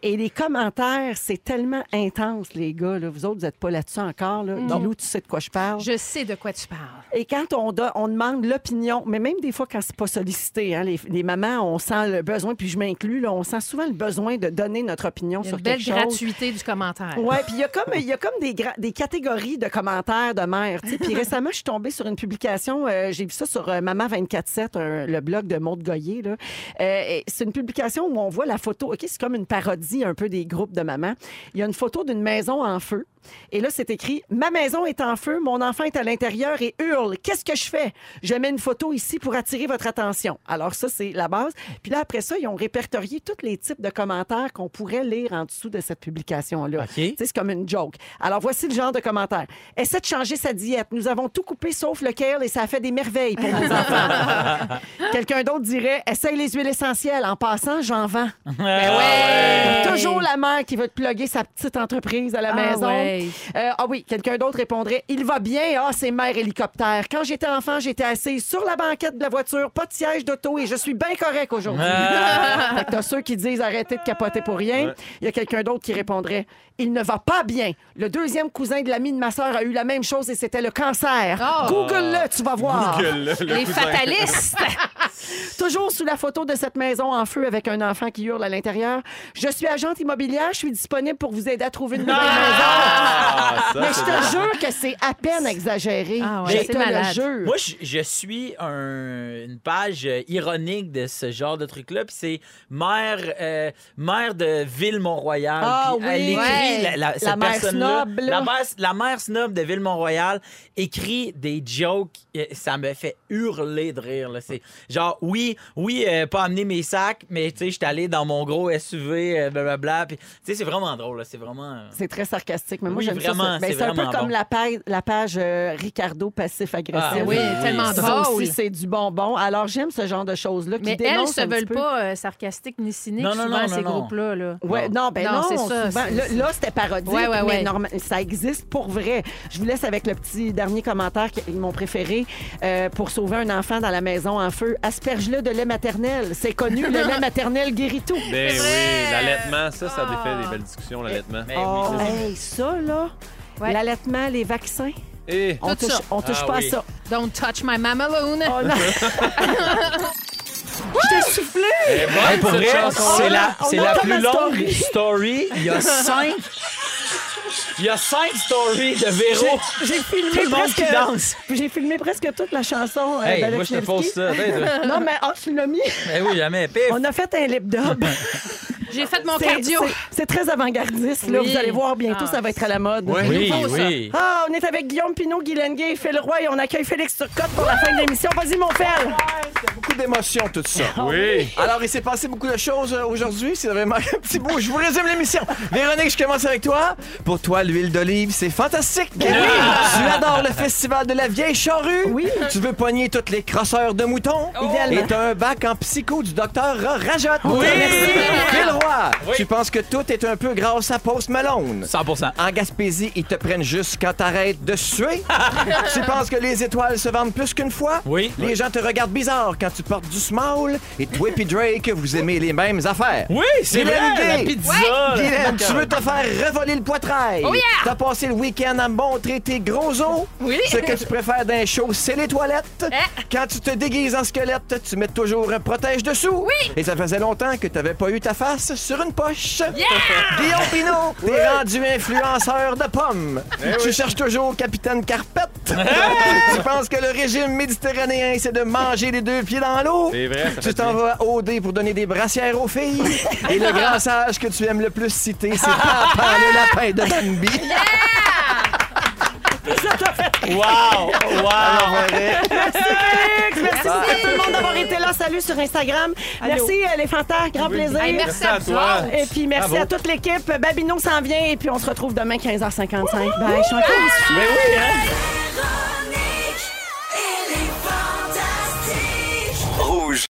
Et les commentaires, c'est tellement intense, les gars. là. Vous autres, vous n'êtes pas là-dessus encore. Là. Guilou, tu sais de quoi je parle. Je sais de quoi tu parles. Et quand on, do- on demande l'opinion, mais même des fois quand c'est pas sollicité, hein, les, les mamans, on sent le besoin, puis je m'inclus, là, on sent souvent le besoin de donner notre opinion Il y a sur une belle quelque chose. gratuité du commentaire. Oui, puis il y a comme, il y a comme des, des catégories de commentaires de mères. Puis récemment, je suis tombée sur une publication, euh, j'ai vu ça sur euh, Maman 24-7, un- le blog de Maude Goyer. là. Euh, c'est une publication où on voit la photo. OK, c'est comme une parodie un peu des groupes de mamans. Il y a une photo d'une maison en feu. Et là, c'est écrit Ma maison est en feu, mon enfant est à l'intérieur et hurle. Qu'est-ce que je fais? Je mets une photo ici pour attirer votre attention. Alors, ça, c'est la base. Puis là, après ça, ils ont répertorié tous les types de commentaires qu'on pourrait lire en dessous de cette publication-là. OK. Tu sais, c'est comme une joke. Alors, voici le genre de commentaire. Essaie de changer sa diète. Nous avons tout coupé sauf le kale et ça a fait des merveilles pour nos enfants. Quelqu'un d'autre dirait Essaye les huiles essentielles. En passant, j'en vends. Ben ouais. Toujours la mère qui veut te plugger sa petite entreprise à la Ah maison. ouais. Euh, ah oui, quelqu'un d'autre répondrait Il va bien, ah, c'est mère hélicoptère. Quand j'étais enfant, j'étais assise sur la banquette de la voiture, pas de siège d'auto et je suis bien correct aujourd'hui. fait que t'as ceux qui disent arrêtez de capoter pour rien. Ouais. Il y a quelqu'un d'autre qui répondrait Il ne va pas bien. Le deuxième cousin de l'ami de ma sœur a eu la même chose et c'était le cancer. Oh. Google-le, tu vas voir. Google, le- le Les cousin. fatalistes! Toujours sous la photo de cette maison en feu avec un enfant qui hurle à l'intérieur. Je suis agente immobilière, je suis disponible pour vous aider à trouver une nouvelle Ah, ça, maison. Mais c'est je te jure que c'est à peine exagéré. Ah ouais, je te malade. le jure. Moi, je, je suis un- une page euh, ironique de ce genre de truc-là. Puis c'est mère, euh, mère de Ville-Mont-Royal. Ah elle oui. Écrit, la, la- cette mère personne-là- snob, là. La mère, la mère snob de Ville-Mont-Royal écrit des jokes. euh, Ça me fait hurler de rire. là. C'est genre, oui, oui, euh, pas amener mes sacs, mais tu sais, je suis allé dans mon gros SUV, euh, blablabla. Puis tu sais, c'est vraiment drôle. là. C'est vraiment. euh, C'est très sarcastique, mais moi Oui, j'aime ça, vraiment, ça. Ben, c'est c'est un peu vraiment comme bon. la page, la page euh, Ricardo passif-agressif. Ah oui, oui, tellement oui. Ça drôle. aussi, c'est du bonbon. Alors, j'aime ce genre de choses-là qui Mais elles dénoncent se un petit veulent peu. pas euh, sarcastiques ni cyniques, Non, non, souvent, non, ces non, non. groupes-là. Là. Ouais, non, ben non, Non, c'est ça, souvent- c'est- là, là, c'était parodique, Ouais, ouais, mais ouais. ça existe pour vrai. Je vous laisse avec le petit dernier commentaire qui est mon préféré. Euh, pour sauver un enfant dans la maison en feu, asperge-le de lait maternel. C'est connu, le lait maternel guérit tout. Ben oui, l'allaitement, ça, ça Ah. défait des belles discussions, l'allaitement. Oh, oui, hey, ça, là, Ouais. l'allaitement, les vaccins, Et on Tout touche, on touche Ah pas oui. à ça. Don't touch my mamaloon. Oh! Je t'ai soufflé! Hey, pour vrai, c'est la, On c'est a la comme plus longue story. story. Il y a cinq. Il y a cinq stories de Véro. J'ai Tout filmé le monde presque... qui danse. J'ai filmé presque toute la chanson euh, Hey, d'Alex moi, je te Nevsky. pose ça. Ben, toi. Non, mais ah, tu l'as mis. Mais oui, jamais. Pif. On a fait un lip dub. J'ai fait mon C'est- cardio. c'est- très avant-gardiste. Là. Oui. Vous allez voir, bientôt, Ah. ça va être à la mode. Ouais. Oui, oui. Ah, on est avec Guillaume Pinot, Guy Lenguet et Phil Roy et on accueille Félix Turcotte pour la fin de l'émission. Vas-y, mon Phil! beaucoup d'émotions, tout ça. Oui. Alors, il s'est passé beaucoup de choses euh, aujourd'hui. C'est vraiment un petit bout. Je vous résume l'émission. Véronique, je commence avec toi. Pour toi, l'huile d'olive, c'est fantastique. Oui. Tu adores le festival de la vieille charrue. Oui. Tu veux pogner toutes les crosseurs de moutons. Idéalement. Et t'as un bac en psycho du docteur Rajotte. Oui. Merci. Phil Roy, Oui. tu penses que tout est un peu grâce à Post Malone? 100% En Gaspésie, ils te prennent juste quand t'arrêtes de suer. tu penses que les étoiles se vendent plus qu'une fois? Oui. Les gens te regardent bizarre quand tu portes du small. Et toi et Drake, vous aimez les mêmes affaires. Oui, c'est vrai, la pizza. tu veux te faire revoler le poitrail. Oh yeah! T'as passé le week-end à me montrer tes gros os. Oui. Ce que tu préfères d'un show, c'est les toilettes. Eh. Quand tu te déguises en squelette, tu mets toujours un protège dessous. Oui. Et ça faisait longtemps que t'avais pas eu ta face sur une poche. Guillaume Pinot, t'es rendu influenceur de pommes. tu cherches toujours Capitaine Carpette. tu penses que le régime méditerranéen, c'est de manger les deux pieds dans l'eau? C'est vrai, ça Tu t'en vas à OD pour donner des brassières aux filles. Et le grand sage que tu aimes le plus citer, c'est Papa le lapin de Bambi. Wow! Wow! Merci Félix, merci à tout le monde d'avoir été là. Salut sur Instagram. Merci euh, les fantas, grand plaisir. Hey, merci, Merci à toi. Et puis merci Bravo. à toute l'équipe. Babino s'en vient et puis on se retrouve demain 15h55. Bye. Je suis en train de- Mais oui, hein?